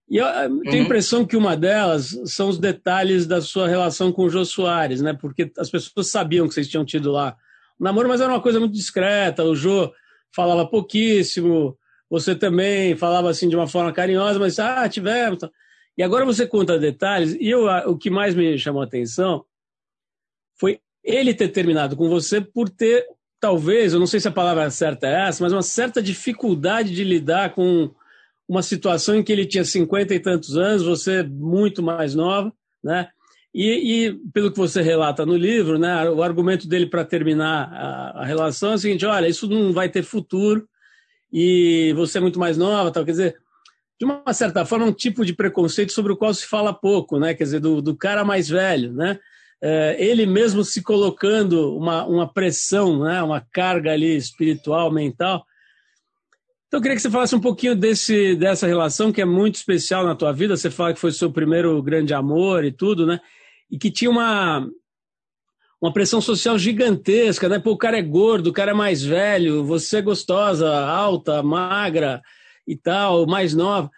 E eu tenho a uhum. impressão que uma delas são os detalhes da sua relação com o Jô Soares, né? Porque as pessoas sabiam que vocês tinham tido lá um namoro, mas era uma coisa muito discreta. O Jô falava pouquíssimo, você também falava assim de uma forma carinhosa, mas ah, tivemos. E agora você conta detalhes, e eu, o que mais me chamou a atenção foi ele ter terminado com você por ter, talvez, eu não sei se a palavra certa é essa, mas uma certa dificuldade de lidar com uma situação em que ele tinha cinquenta e tantos anos, você muito mais nova, né? E, e, pelo que você relata no livro, né, o argumento dele para terminar a, a, relação é o seguinte: olha, isso não vai ter futuro e você é muito mais nova, tal. Quer dizer, de uma certa forma, um tipo de preconceito sobre o qual se fala pouco, né? Quer dizer, do, do cara mais velho, né? É, ele mesmo se colocando uma, uma pressão, né? Uma carga ali espiritual, mental então, eu queria que você falasse um pouquinho desse, dessa relação que é muito especial na tua vida. Você fala que foi seu primeiro grande amor e tudo, né? E que tinha uma, uma pressão social gigantesca, né? Pô, o cara é gordo, o cara é mais velho, você é gostosa, alta, magra e tal, mais nova.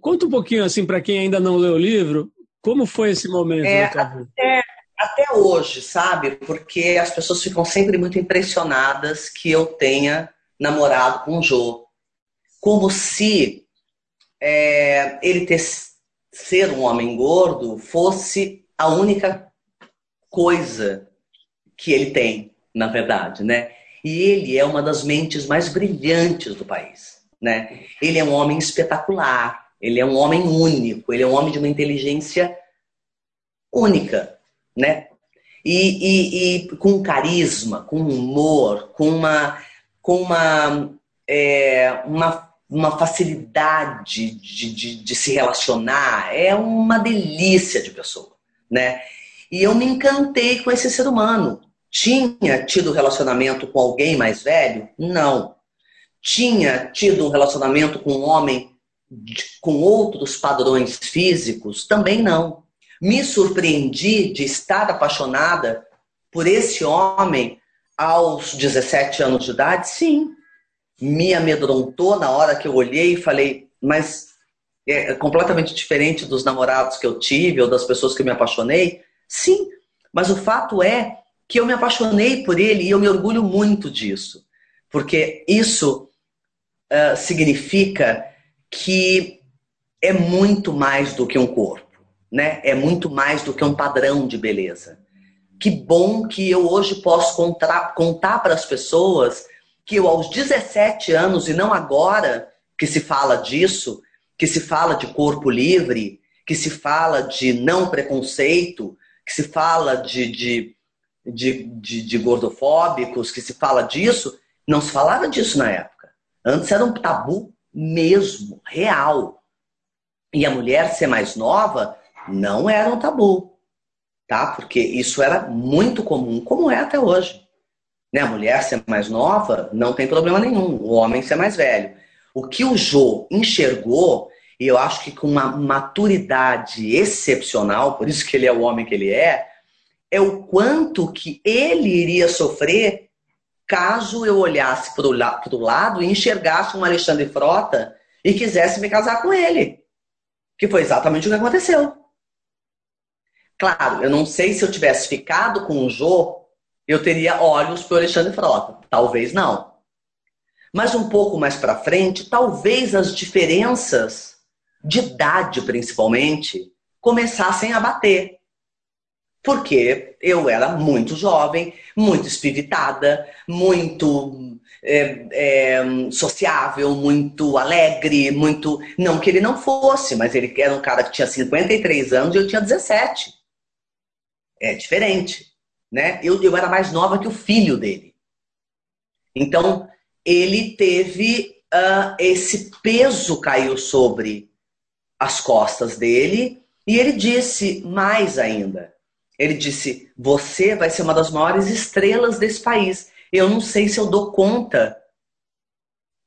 Conta um pouquinho, assim, para quem ainda não leu o livro, como foi esse momento é, até, até hoje, sabe? Porque as pessoas ficam sempre muito impressionadas que eu tenha namorado com o Jô. Como se é, ele ter, ser um homem gordo fosse a única coisa que ele tem, na verdade, né? E ele é uma das mentes mais brilhantes do país, né? Ele é um homem espetacular, ele é um homem único, ele é um homem de uma inteligência única, né? E, e, e com carisma, com humor, com uma com uma, é, uma, uma facilidade de, de, de se relacionar. É uma delícia de pessoa, né? E eu me encantei com esse ser humano. Tinha tido relacionamento com alguém mais velho? Não. Tinha tido um relacionamento com um homem com outros padrões físicos? Também não. Me surpreendi de estar apaixonada por esse homem aos 17 anos de idade, sim. Me amedrontou na hora que eu olhei e falei, mas é completamente diferente dos namorados que eu tive ou das pessoas que me apaixonei? Sim, mas o fato é que eu me apaixonei por ele e eu me orgulho muito disso. Porque isso uh, significa que é muito mais do que um corpo, né? É muito mais do que um padrão de beleza que bom que eu hoje posso contar, contar para as pessoas que eu, aos 17 anos, e não agora que se fala disso, que se fala de corpo livre, que se fala de não preconceito, que se fala de, de, de, de, de gordofóbicos, que se fala disso, não se falava disso na época. Antes era um tabu mesmo, real. E a mulher ser mais nova não era um tabu tá? Porque isso era muito comum, como é até hoje. Né? A mulher ser mais nova não tem problema nenhum, o homem ser mais velho. O que o Jô enxergou, e eu acho que com uma maturidade excepcional, por isso que ele é o homem que ele é, é o quanto que ele iria sofrer caso eu olhasse para o la lado e enxergasse um Alexandre Frota e quisesse me casar com ele. Que foi exatamente o que aconteceu. Claro, eu não sei se eu tivesse ficado com o Jô, eu teria olhos para o Alexandre Frota. Talvez não. Mas um pouco mais para frente, talvez as diferenças de idade, principalmente, começassem a bater. Porque eu era muito jovem, muito espivitada, muito é, é, sociável, muito alegre, muito. Não que ele não fosse, mas ele era um cara que tinha 53 anos e eu tinha 17 é diferente, né? Eu, eu era mais nova que o filho dele. Então, ele teve uh, esse peso caiu sobre as costas dele e ele disse mais ainda. Ele disse: Você vai ser uma das maiores estrelas desse país. Eu não sei se eu dou conta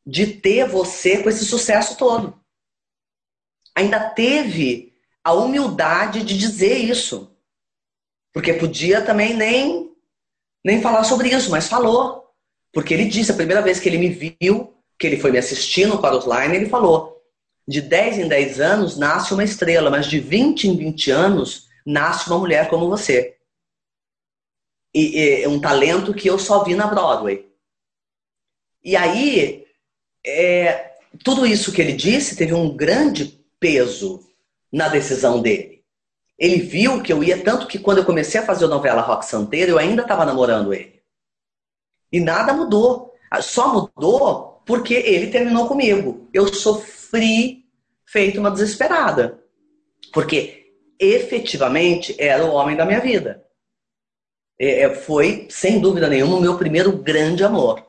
de ter você com esse sucesso todo. Ainda teve a humildade de dizer isso. Porque podia também nem, nem falar sobre isso, mas falou. Porque ele disse, a primeira vez que ele me viu, que ele foi me assistir no Line, ele falou: de 10 em 10 anos nasce uma estrela, mas de 20 em 20 anos nasce uma mulher como você. E, e um talento que eu só vi na Broadway. E aí, é, tudo isso que ele disse teve um grande peso na decisão dele. Ele viu que eu ia, tanto que quando eu comecei a fazer a novela Rock Santeiro, eu ainda estava namorando ele. E nada mudou. Só mudou porque ele terminou comigo. Eu sofri feito uma desesperada. Porque efetivamente era o homem da minha vida. É, é foi, sem dúvida nenhuma, o meu primeiro grande amor.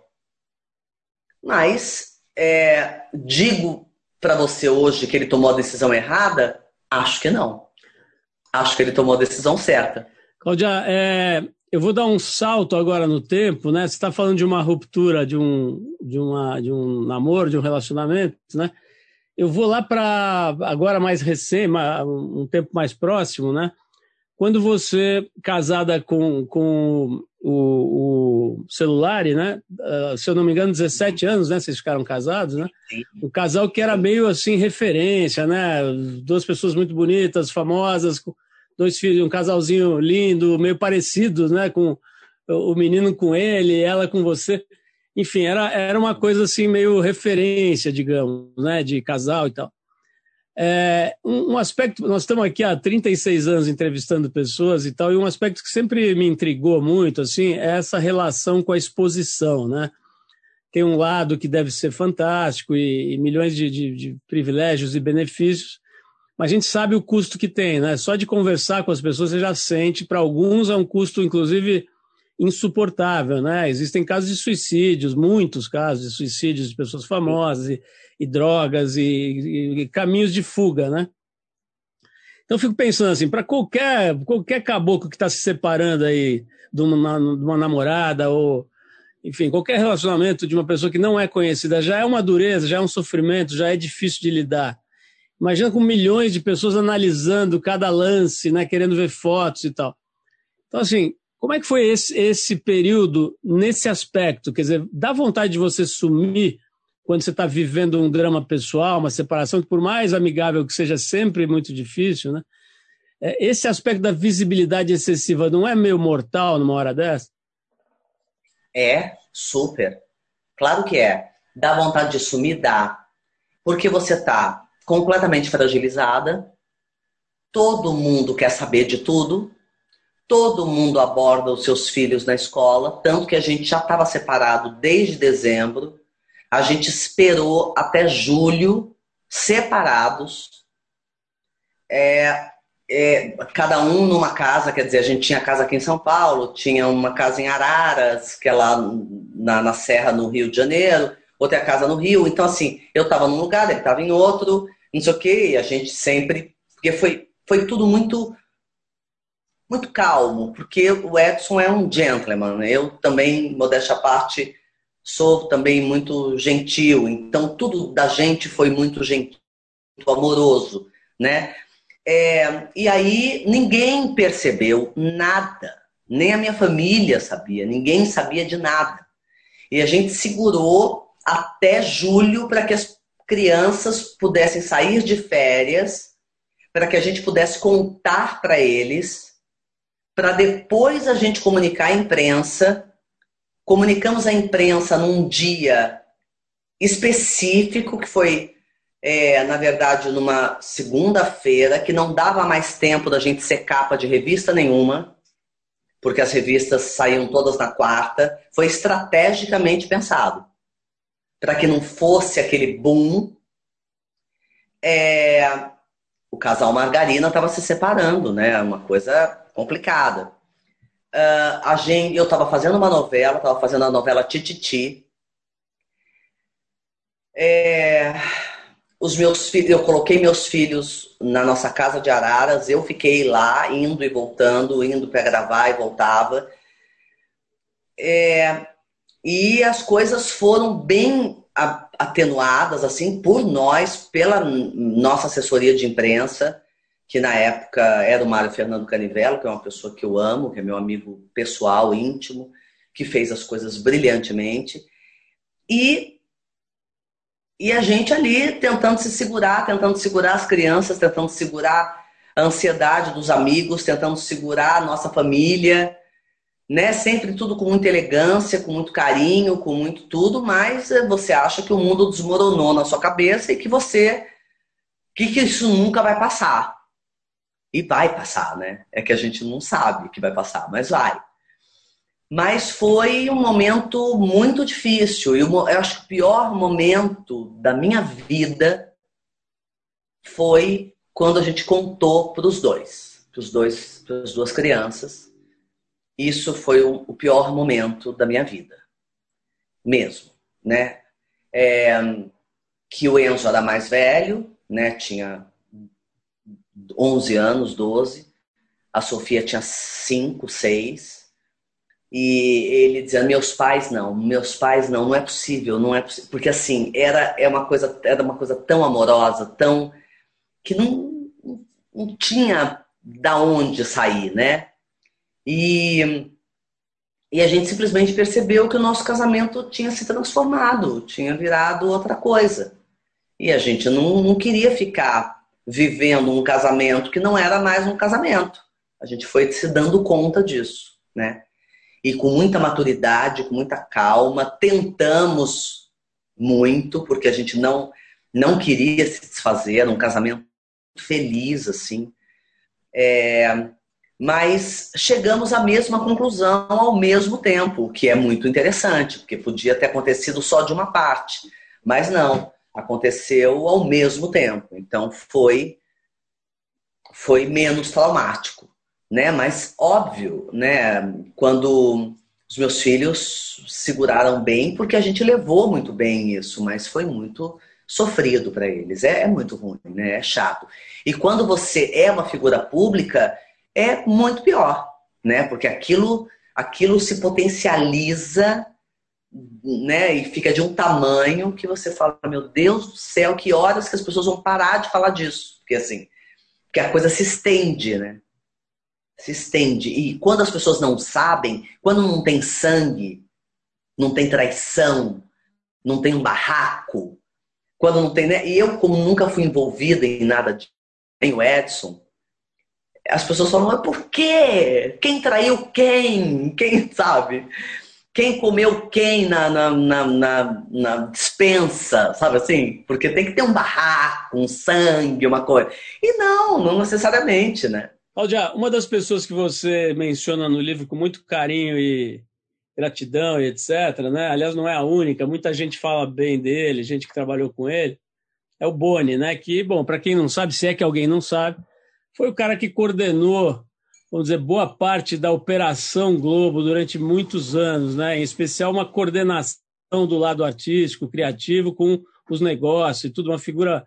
Mas é, digo para você hoje que ele tomou a decisão errada? Acho que não. Acho que ele tomou a decisão certa. Cláudia, é, eu vou dar um salto agora no tempo, né? Você está falando de uma ruptura, de um, de, uma, de um namoro, de um relacionamento, né? Eu vou lá para agora mais recente, um tempo mais próximo, né? Quando você, casada com, com o, o celular, né? Uh, se eu não me engano, 17 anos, né? Vocês ficaram casados, né? Um casal que era meio assim referência, né? Duas pessoas muito bonitas, famosas, dois filhos, um casalzinho lindo, meio parecido, né, com o menino com ele, ela com você. Enfim, era, era uma coisa assim meio referência, digamos, né, de casal e tal. É, um, um, aspecto, nós estamos aqui há 36 anos entrevistando pessoas e tal, e um aspecto que sempre me intrigou muito, assim, é essa relação com a exposição, né? Tem um lado que deve ser fantástico e, e milhões de, de, de privilégios e benefícios, mas a gente sabe o custo que tem, né? Só de conversar com as pessoas você já sente, para alguns é um custo, inclusive, insuportável, né? Existem casos de suicídios, muitos casos de suicídios de pessoas famosas, e, e drogas, e, e, e, caminhos de fuga, né? Então fico pensando assim, para qualquer, qualquer caboclo que está se separando aí de uma, de uma namorada ou enfim, qualquer relacionamento de uma pessoa que não é conhecida já é uma dureza, já é um sofrimento, já é difícil de lidar. Imagina com milhões de pessoas analisando cada lance, né, querendo ver fotos e tal. Então, assim, como é que foi esse, esse período nesse aspecto? Quer dizer, dá vontade de você sumir quando você está vivendo um drama pessoal, uma separação, que por mais amigável que seja, sempre muito difícil, né? É, esse aspecto da visibilidade excessiva não é meio mortal numa hora dessa? É, super. Claro que é. Dá vontade de sumir? Dá. Porque você está completamente fragilizada. Todo mundo quer saber de tudo. Todo mundo aborda os seus filhos na escola, tanto que a gente já estava separado desde dezembro. A gente esperou até julho separados. É, é, cada um numa casa, quer dizer, a gente tinha casa aqui em São Paulo, tinha uma casa em Araras, que é lá na, na Serra, no Rio de Janeiro, outra casa no Rio. Então, assim, eu estava num lugar, ele estava em outro, não sei o quê, e a gente sempre. Porque foi, foi tudo muito muito calmo, porque o Edson é um gentleman. Eu também, modéstia à parte, sou também muito gentil. Então, tudo da gente foi muito gentil, muito amoroso, né? É, e aí, ninguém percebeu nada. Nem a minha família sabia. Ninguém sabia de nada. E a gente segurou até julho para que as crianças pudessem sair de férias, para que a gente pudesse contar para eles, para depois a gente comunicar à imprensa. Comunicamos à imprensa num dia específico, que foi, é, na verdade, numa segunda-feira, que não dava mais tempo da gente ser capa de revista nenhuma, porque as revistas saíam todas na quarta. Foi estrategicamente pensado para que não fosse aquele boom, é, o casal Margarina estava se separando, né? Uma coisa complicada. Uh, a gente, eu estava fazendo uma novela, estava fazendo a novela Tititi, É, os meus filhos, eu coloquei meus filhos na nossa casa de Araras, eu fiquei lá, indo e voltando, indo para gravar e voltava. É, e as coisas foram bem atenuadas assim por nós, pela nossa assessoria de imprensa, que na época era o Mário Fernando Canivelo, que é uma pessoa que eu amo, que é meu amigo pessoal, íntimo, que fez as coisas brilhantemente. E e a gente ali tentando se segurar, tentando segurar as crianças, tentando segurar a ansiedade dos amigos, tentando segurar a nossa família, né? Sempre tudo com muita elegância, com muito carinho, com muito tudo, mas eh, você acha que o mundo desmoronou na sua cabeça e que você que, que isso nunca vai passar. E vai passar, né? É que a gente não sabe que vai passar, mas vai. Mas foi um momento muito difícil. E eu acho que o pior momento da minha vida foi quando a gente contou para os dois, para os dois, para as duas crianças. Isso foi o pior momento da minha vida, mesmo, né? É, que o Enzo era mais velho, né? Tinha 11 anos, 12. A Sofia tinha 5, 6 e ele dizia meus pais não meus pais não não é possível não é possível porque assim era é uma coisa era uma coisa tão amorosa tão que não, não tinha da onde sair né? E e a gente simplesmente percebeu que o nosso casamento tinha se transformado tinha virado outra coisa. E a gente não, não queria ficar vivendo um casamento que não era mais um casamento. A gente foi se dando conta disso né? E com muita maturidade, com muita calma, tentamos muito, porque a gente não, não queria se desfazer, um casamento feliz, assim. É, mas chegamos à mesma conclusão ao mesmo tempo, o que é muito interessante, porque podia ter acontecido só de uma parte, mas não, aconteceu ao mesmo tempo. Então foi foi menos traumático né? Mas óbvio, né? Quando os meus filhos seguraram bem, porque a gente levou muito bem isso, mas foi muito sofrido para eles. É, é, muito ruim, né? É chato. E quando você é uma figura pública, é muito pior, né? Porque aquilo, aquilo se potencializa, né? E fica de um tamanho que você fala, meu Deus do céu, que horas que as pessoas vão parar de falar disso? Porque assim, que a coisa se estende, né? se estende. E quando as pessoas não sabem, quando não tem sangue, não tem traição, não tem um barraco, quando não tem. Né? E eu, como nunca fui envolvida em nada de. Nem o Edson, as pessoas falam, mas por quê? Quem traiu quem? Quem sabe? Quem comeu quem na, na, na, na, dispensa, sabe assim? Porque tem que ter um barraco, um sangue, uma coisa. E não, não necessariamente, né? Cláudia, uma das pessoas que você menciona no livro com muito carinho e gratidão e etc., né? aliás, não é a única, muita gente fala bem dele, gente que trabalhou com ele, é o Boni, né? que, bom, para quem não sabe, se é que alguém não sabe, foi o cara que coordenou, vamos dizer, boa parte da Operação Globo durante muitos anos, né? em especial uma coordenação do lado artístico, criativo, com os negócios e tudo, uma figura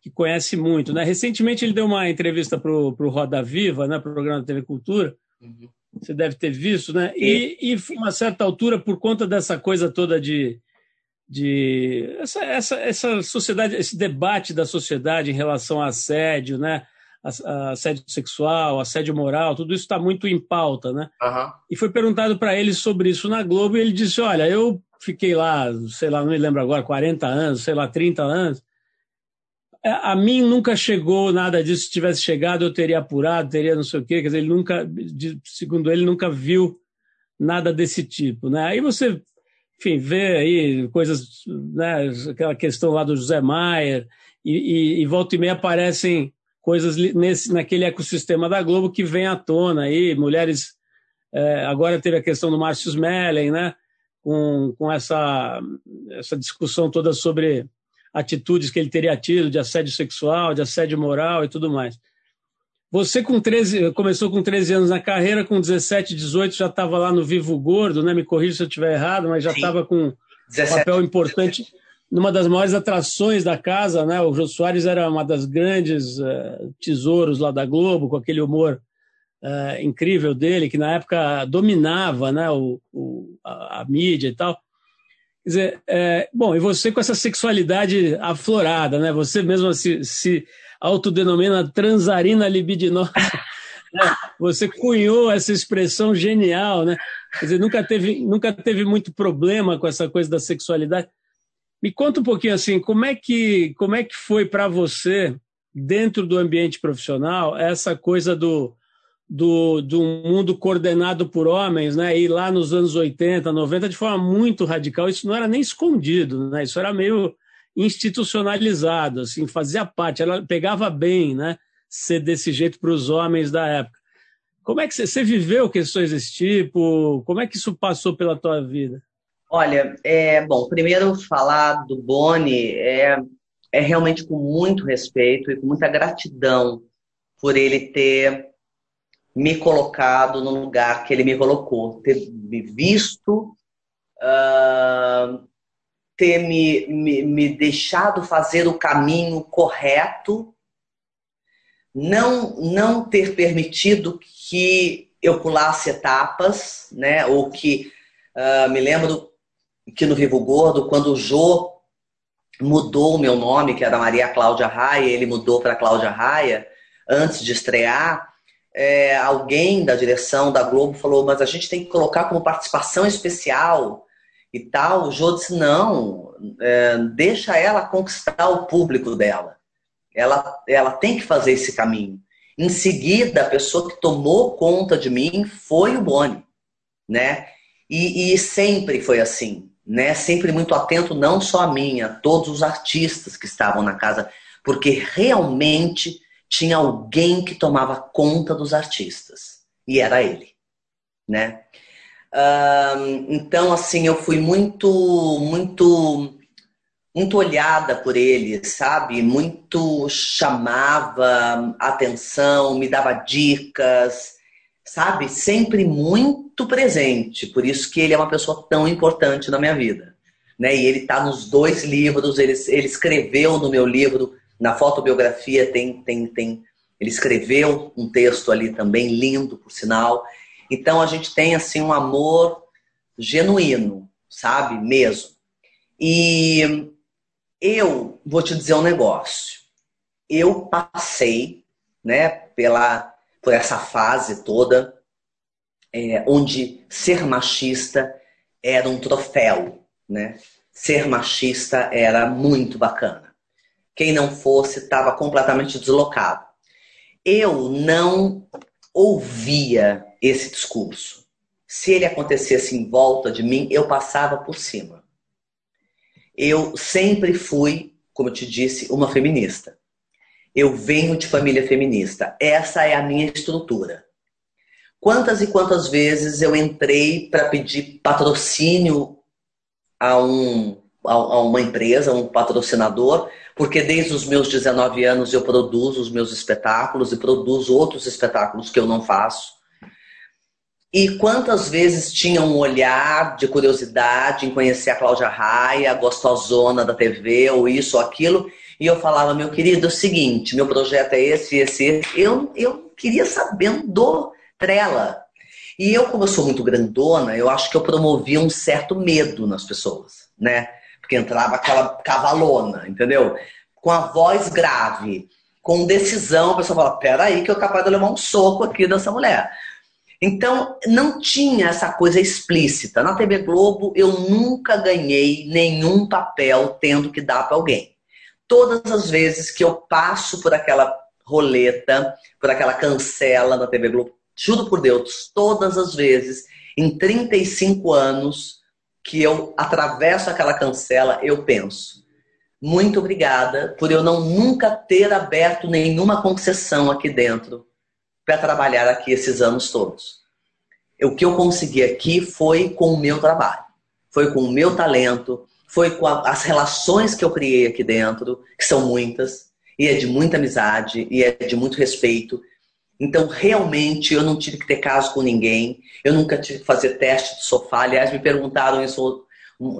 que conhece muito. Né? Recentemente ele deu uma entrevista para o Roda Viva, né, programa da TV Cultura, uhum. você deve ter visto, né? E, e, uma certa altura, por conta dessa coisa toda de, de essa, essa, essa sociedade, esse debate da sociedade em relação a assédio, né? Assédio sexual, assédio moral, tudo isso está muito em pauta, né? Uhum. E foi perguntado para ele sobre isso na Globo e ele disse: Olha, eu fiquei lá, sei lá, não me lembro agora, 40 anos, sei lá, 30 anos, é, a mim nunca chegou nada disso. Se tivesse chegado, eu teria apurado, teria não sei o quê. Quer dizer, ele nunca, segundo ele, nunca viu nada desse tipo. Né? Aí você, enfim, vê aí coisas, né, aquela questão lá do José Maier, e, e, e volta e meia aparecem coisas nesse, naquele ecossistema da Globo que vem à tona aí, mulheres. É, agora teve a questão do Márcio Smelling, né? Com, com essa, essa discussão toda sobre atitudes que ele teria tido de assédio sexual, de assédio moral e tudo mais. Você com 13, começou com 13 anos na carreira, com 17, 18 já estava lá no Vivo Gordo, né? Me corrija se eu estiver errado, mas já estava com um papel importante numa das maiores atrações da casa, né? O Jô Soares era uma das grandes uh, tesouros lá da Globo, com aquele humor uh, incrível dele, que na época dominava, né? O, o a, a, mídia e tal. Quer dizer, é, bom, e você com essa sexualidade aflorada, né? Você mesmo se, se autodenomina transarina libidinosa. Né? Você cunhou essa expressão genial, né? Quer dizer, nunca teve, nunca teve muito problema com essa coisa da sexualidade. Me conta um pouquinho assim, como é que, como é que foi para você, dentro do ambiente profissional, essa coisa do, do, do mundo coordenado por homens, né? E lá nos anos 80, 90, de forma muito radical, isso não era nem escondido, né? Isso era meio institucionalizado, assim, fazia parte, ela pegava bem, né? Ser desse jeito para os homens da época. Como é que você, você viveu questões desse tipo? Como é que isso passou pela tua vida? Olha, é, bom, primeiro falar do Boni é, é realmente com muito respeito e com muita gratidão por ele ter me colocado no lugar que ele me colocou, ter me visto, uh, ter me, me, me deixado fazer o caminho correto, não, não ter permitido que eu pulasse etapas, né? Ou que uh, me lembro que no Vivo Gordo, quando o Jô mudou o meu nome, que era Maria Cláudia Raia, ele mudou para Cláudia Raia, antes de estrear, é, alguém da direção da Globo falou, mas a gente tem que colocar como participação especial e tal. O Jô disse, não, é, deixa ela conquistar o público dela. Ela, ela tem que fazer esse caminho. Em seguida, a pessoa que tomou conta de mim foi o Boni, né? E, e sempre foi assim né? Sempre muito atento, não só a mim, a todos os artistas que estavam na casa, porque realmente tinha alguém que tomava conta dos artistas. E era ele, né? então, assim, eu fui muito, muito, muito olhada por ele, sabe? Muito chamava atenção, me dava dicas, sabe? Sempre muito presente. Por isso que ele é uma pessoa tão importante na minha vida. Né? E ele está nos dois livros, ele, ele escreveu no meu livro, na fotobiografia tem, tem, tem. Ele escreveu um texto ali também, lindo, por sinal. Então a gente tem assim um amor genuíno, sabe? Mesmo. E eu vou te dizer um negócio. Eu passei, né, pela por essa fase toda, é, onde ser machista era um troféu, né? Ser machista era muito bacana. Quem não fosse estava completamente deslocado. Eu não ouvia esse discurso. Se ele acontecesse em volta de mim, eu passava por cima. Eu sempre fui, como eu te disse, uma feminista. Eu venho de família feminista. Essa é a minha estrutura. Quantas e quantas vezes eu entrei para pedir patrocínio a, um, a, a uma empresa, um patrocinador, porque desde os meus 19 anos eu produzo os meus espetáculos e produzo outros espetáculos que eu não faço. E quantas vezes tinha um olhar de curiosidade em conhecer a Cláudia Raia, a gostosona da TV, ou isso ou aquilo, e eu falava, meu querido, é o seguinte, meu projeto é esse, esse, esse. Eu, eu queria saber do Trela. E eu, como eu sou muito grandona, eu acho que eu promovia um certo medo nas pessoas, né? Porque entrava aquela cavalona, entendeu? Com a voz grave, com decisão, a pessoa fala, peraí que eu capaz de levar um soco aqui dessa mulher. Então, não tinha essa coisa explícita. Na TV Globo, eu nunca ganhei nenhum papel tendo que dar para alguém todas as vezes que eu passo por aquela roleta, por aquela cancela na TV Globo, juro por Deus, todas as vezes, em 35 anos que eu atravesso aquela cancela, eu penso. Muito obrigada por eu não nunca ter aberto nenhuma concessão aqui dentro para trabalhar aqui esses anos todos. O que eu consegui aqui foi com o meu trabalho, foi com o meu talento, foi com a, as relações que eu criei aqui dentro, que são muitas, e é de muita amizade, e é de muito respeito. Então, realmente, eu não tive que ter caso com ninguém, eu nunca tive que fazer teste de sofá. Aliás, me perguntaram isso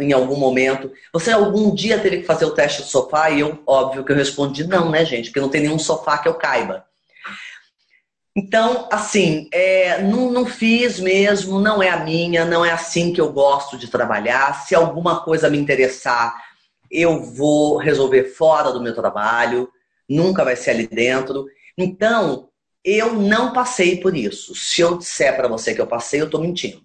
em algum momento. Você algum dia teve que fazer o teste do sofá? E eu, óbvio que eu respondi não, né, gente? Porque não tem nenhum sofá que eu caiba. Então, assim, é, não, não fiz mesmo, não é a minha, não é assim que eu gosto de trabalhar. Se alguma coisa me interessar, eu vou resolver fora do meu trabalho, nunca vai ser ali dentro. Então, eu não passei por isso. Se eu disser para você que eu passei, eu estou mentindo.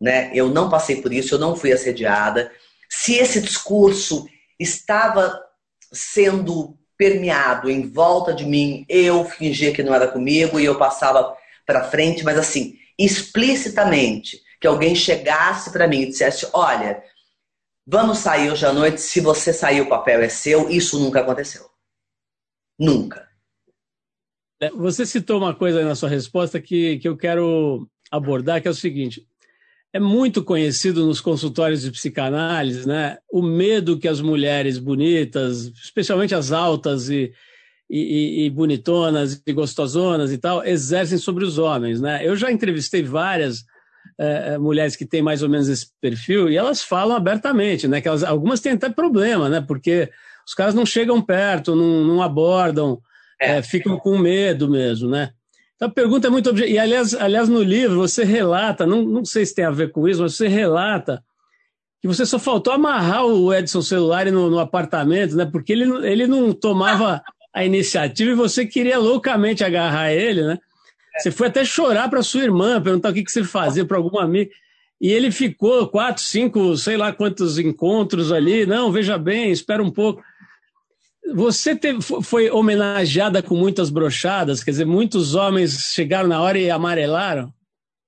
Né? Eu não passei por isso, eu não fui assediada. Se esse discurso estava sendo permeado em volta de mim, eu fingia que não era comigo e eu passava para frente, mas assim, explicitamente, que alguém chegasse para mim e dissesse: Olha, vamos sair hoje à noite, se você sair, o papel é seu. Isso nunca aconteceu. Nunca. É, você citou uma coisa na sua resposta que, que eu quero abordar, que é o seguinte: é muito conhecido nos consultórios de psicanálise, né? O medo que as mulheres bonitas, especialmente as altas e, e, e, bonitonas e gostosonas e tal, exercem sobre os homens, né? Eu já entrevistei várias é, mulheres que têm mais ou menos esse perfil e elas falam abertamente, né? Que elas, algumas têm até problema, né? Porque os caras não chegam perto, não, não abordam, é. É, ficam com medo mesmo, né? Então, a pergunta é muito objetiva. E, aliás, aliás, no livro você relata, não, não sei se tem a ver com isso, mas você relata que você só faltou amarrar o Edson celular no, no apartamento, né? Porque ele, ele não tomava a iniciativa e você queria loucamente agarrar ele, né? Você foi até chorar para sua irmã, perguntar o que, que você fazia para algum amigo. E ele ficou quatro, cinco, sei lá quantos encontros ali. Não, veja bem, espera um pouco. Você teve, foi homenageada com muitas brochadas? Quer dizer, muitos homens chegaram na hora e amarelaram?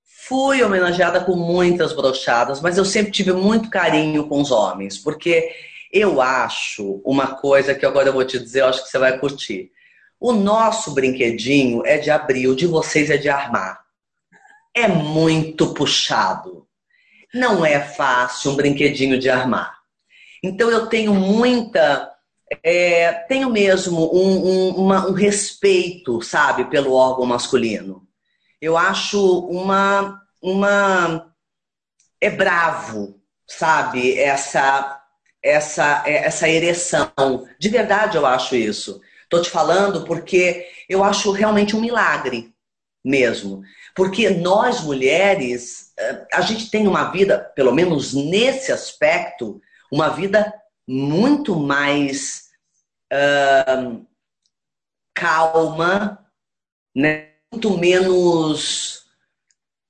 Fui homenageada com muitas brochadas, mas eu sempre tive muito carinho com os homens, porque eu acho uma coisa que agora eu vou te dizer, eu acho que você vai curtir. O nosso brinquedinho é de abrir, o de vocês é de armar. É muito puxado. Não é fácil um brinquedinho de armar. Então eu tenho muita é, tenho mesmo um, um, uma, um respeito, sabe, pelo órgão masculino. Eu acho uma, uma é bravo, sabe, essa essa essa ereção. De verdade eu acho isso. Tô te falando porque eu acho realmente um milagre mesmo. Porque nós mulheres, eh, a gente tem uma vida, pelo menos nesse aspecto, uma vida muito mais uh, calma, né? muito menos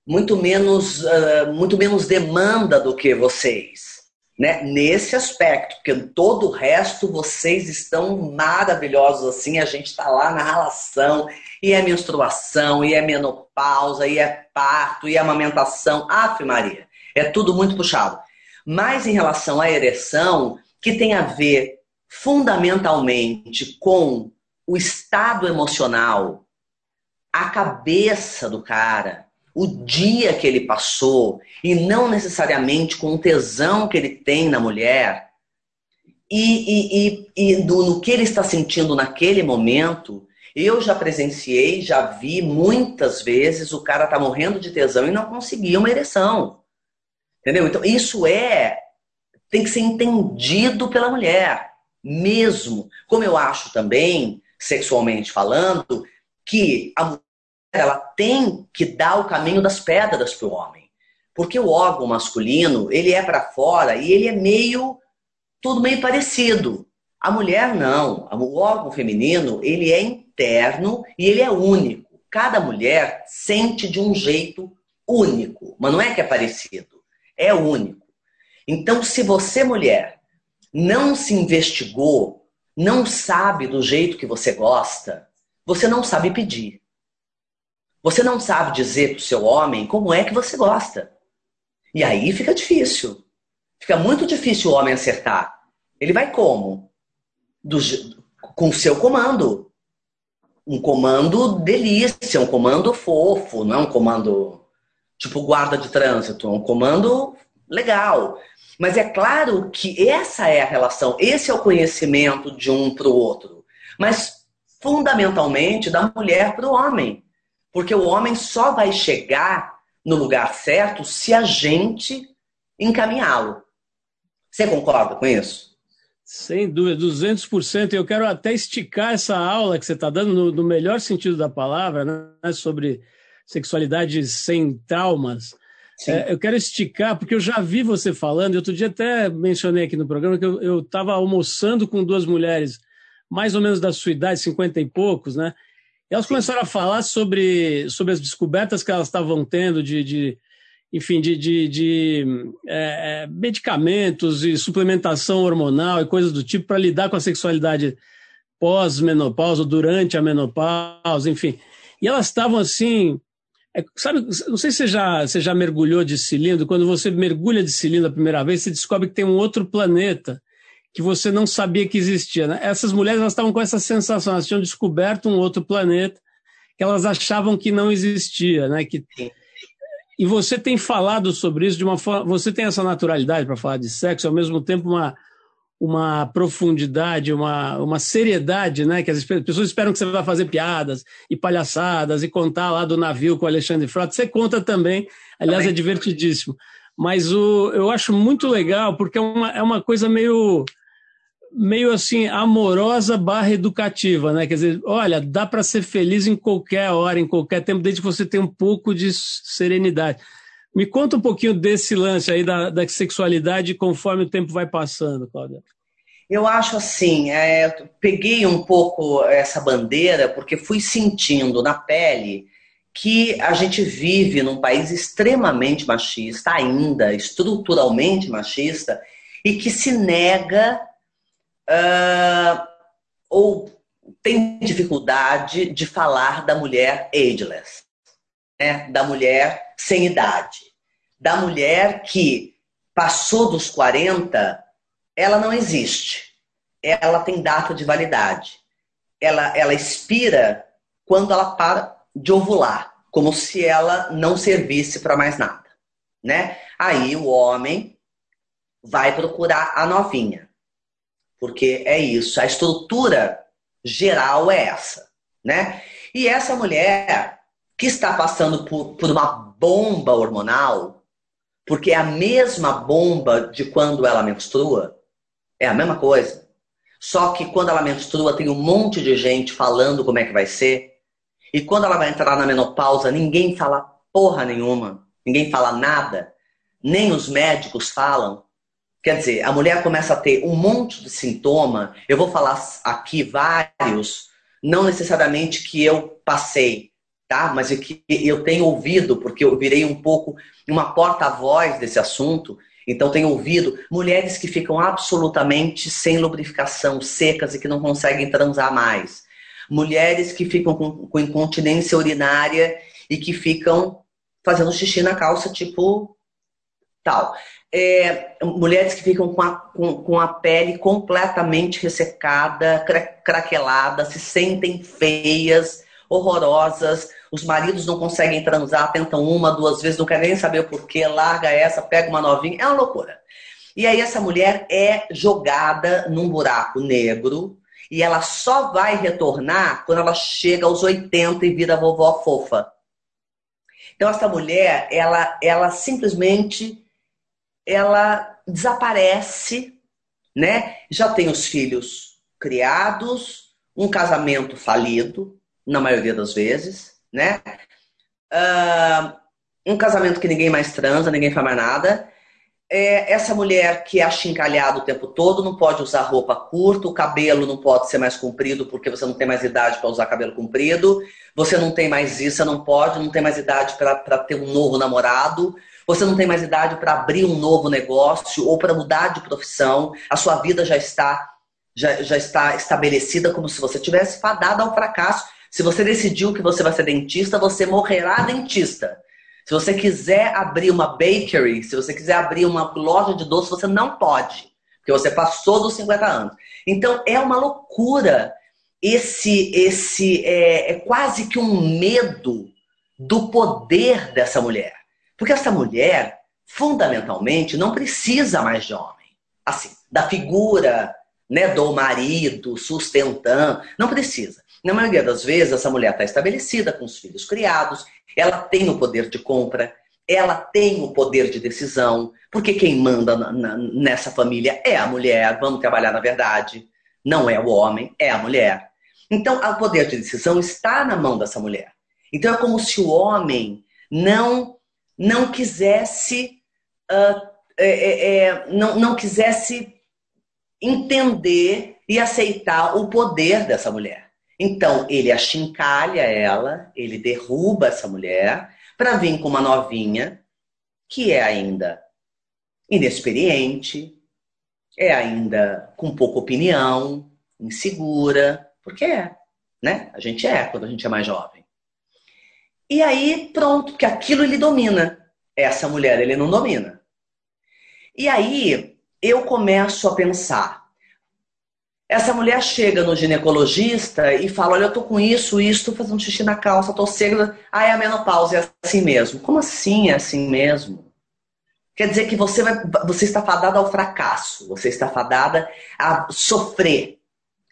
muito menos uh, muito menos demanda do que vocês, né? Nesse aspecto, porque todo o resto vocês estão maravilhosos assim, a gente está lá na relação e é menstruação, e é menopausa, e é parto, e é amamentação, Aff Maria, é tudo muito puxado. Mas em relação à ereção, que tem a ver fundamentalmente com o estado emocional, a cabeça do cara, o dia que ele passou, e não necessariamente com o tesão que ele tem na mulher, e, e, e, e do, no que ele está sentindo naquele momento. Eu já presenciei, já vi muitas vezes o cara tá morrendo de tesão e não conseguia uma ereção. Entendeu? Então, isso é. Tem que ser entendido pela mulher mesmo. Como eu acho também, sexualmente falando, que a mulher ela tem que dar o caminho das pedras para o homem. Porque o órgão masculino, ele é para fora e ele é meio tudo meio parecido. A mulher não. O órgão feminino, ele é interno e ele é único. Cada mulher sente de um jeito único, mas não é que é parecido, é único. Então, se você mulher não se investigou, não sabe do jeito que você gosta, você não sabe pedir. Você não sabe dizer para o seu homem como é que você gosta. E aí fica difícil. Fica muito difícil o homem acertar. Ele vai como? Do, com o seu comando. Um comando delícia, um comando fofo, não um comando tipo guarda de trânsito, é um comando legal. Mas é claro que essa é a relação, esse é o conhecimento de um para o outro. Mas fundamentalmente da mulher para o homem. Porque o homem só vai chegar no lugar certo se a gente encaminhá-lo. Você concorda com isso? Sem dúvida, 200%. Eu quero até esticar essa aula que você está dando no, no, melhor sentido da palavra, né, sobre sexualidade sem traumas. É, eu quero esticar, porque eu já vi você falando, outro dia até mencionei aqui no programa que eu estava almoçando com duas mulheres, mais ou menos da sua idade, 50 e poucos, né? E elas Sim. começaram a falar sobre, sobre as descobertas que elas estavam tendo de, de enfim, de, de, de é, é medicamentos e suplementação hormonal e coisas do tipo para lidar com a sexualidade pós-menopausa, durante a menopausa, enfim. E elas estavam assim, é, sabe, não sei se você já, você já mergulhou de cilindro. Quando você mergulha de cilindro a primeira vez, você descobre que tem um outro planeta que você não sabia que existia. Né? Essas mulheres elas estavam com essa sensação, elas tinham descoberto um outro planeta que elas achavam que não existia, né? Que, e você tem falado sobre isso de uma forma. Você tem essa naturalidade para falar de sexo, ao mesmo tempo uma, uma profundidade, uma, uma seriedade, né? Que as pessoas esperam que você vá fazer piadas e palhaçadas e contar lá do navio com o Alexandre Frota. Você conta também, aliás, também. é divertidíssimo. Mas o, eu acho muito legal, porque é uma, é uma coisa meio meio assim amorosa barra educativa, né? Quer dizer, olha, dá para ser feliz em qualquer hora, em qualquer tempo, desde que você tenha um pouco de serenidade. Me conta um pouquinho desse lance aí da, da sexualidade conforme o tempo vai passando, Cláudia. Eu acho assim, é, peguei um pouco essa bandeira porque fui sentindo na pele que a gente vive num país extremamente machista, ainda estruturalmente machista, e que se nega uh, ou tem dificuldade de falar da mulher ageless, né? da mulher sem idade, da mulher que passou dos 40, ela não existe. Ela tem data de validade. Ela, ela expira quando ela para de ovular, como se ela não servisse para mais nada, né? Aí o homem vai procurar a novinha porque é isso, a estrutura geral é essa, né? E essa mulher que está passando por, por uma bomba hormonal, porque é a mesma bomba de quando ela menstrua, é a mesma coisa. Só que quando ela menstrua, tem um monte de gente falando como é que vai ser. E quando ela vai entrar na menopausa, ninguém fala porra nenhuma. Ninguém fala nada. Nem os médicos falam. Quer dizer, a mulher começa a ter um monte de sintoma. Eu vou falar aqui vários, não necessariamente que eu passei, tá? Mas é que eu tenho ouvido, porque eu virei um pouco uma porta-voz desse assunto. Então tenho ouvido mulheres que ficam absolutamente sem lubrificação, secas e que não conseguem transar mais. Mulheres que ficam com, com incontinência urinária e que ficam fazendo xixi na calça, tipo tal é, mulheres que ficam com a, com, com a pele completamente ressecada, cra, craquelada, se sentem feias, horrorosas, os maridos não conseguem transar, tentam uma, duas vezes, não querem nem saber o porquê, larga essa, pega uma novinha, é uma loucura. E aí essa mulher é jogada num buraco negro e ela só vai retornar quando ela chega aos 80 e vira vovó fofa. Então essa mulher, ela, ela simplesmente ela desaparece, né? Já tem os filhos criados, um casamento falido, na maioria das vezes, né? Uh, um casamento que ninguém mais transa, ninguém faz mais nada. É, essa mulher que é achincalhada o tempo todo não pode usar roupa curta, o cabelo não pode ser mais comprido porque você não tem mais idade para usar cabelo comprido, você não tem mais isso, você não pode, não tem mais idade para ter um novo namorado, você não tem mais idade para abrir um novo negócio ou para mudar de profissão, a sua vida já está já, já está estabelecida como se você tivesse fadado ao fracasso. Se você decidiu que você vai ser dentista, você morrerá dentista. Se você quiser abrir uma bakery, se você quiser abrir uma loja de doce, você não pode, porque você passou dos 50 anos. Então é uma loucura esse esse é, é quase que um medo do poder dessa mulher. Porque essa mulher, fundamentalmente, não precisa mais de homem. Assim, da figura né, do marido sustentando, não precisa. Na maioria das vezes, essa mulher está estabelecida com os filhos criados, ela tem o poder de compra, ela tem o poder de decisão, porque quem manda na, na, nessa família é a mulher, vamos trabalhar na verdade, não é o homem, é a mulher. Então, o poder de decisão está na mão dessa mulher. Então, é como se o homem não, não quisesse, uh, é, é, não, não quisesse entender e aceitar o poder dessa mulher. Então, ele achincalha ela, ele derruba essa mulher para vir com uma novinha que é ainda inexperiente, é ainda com pouca opinião, insegura, porque é, né? A gente é quando a gente é mais jovem. E aí, pronto, que aquilo ele domina. Essa mulher ele não domina. E aí eu começo a pensar, essa mulher chega no ginecologista e fala: Olha, eu tô com isso, isso, tô fazendo xixi na calça, tô seca. Ah, é a menopausa, é assim mesmo. Como assim é assim mesmo? Quer dizer que você, vai, você está fadada ao fracasso, você está fadada a sofrer,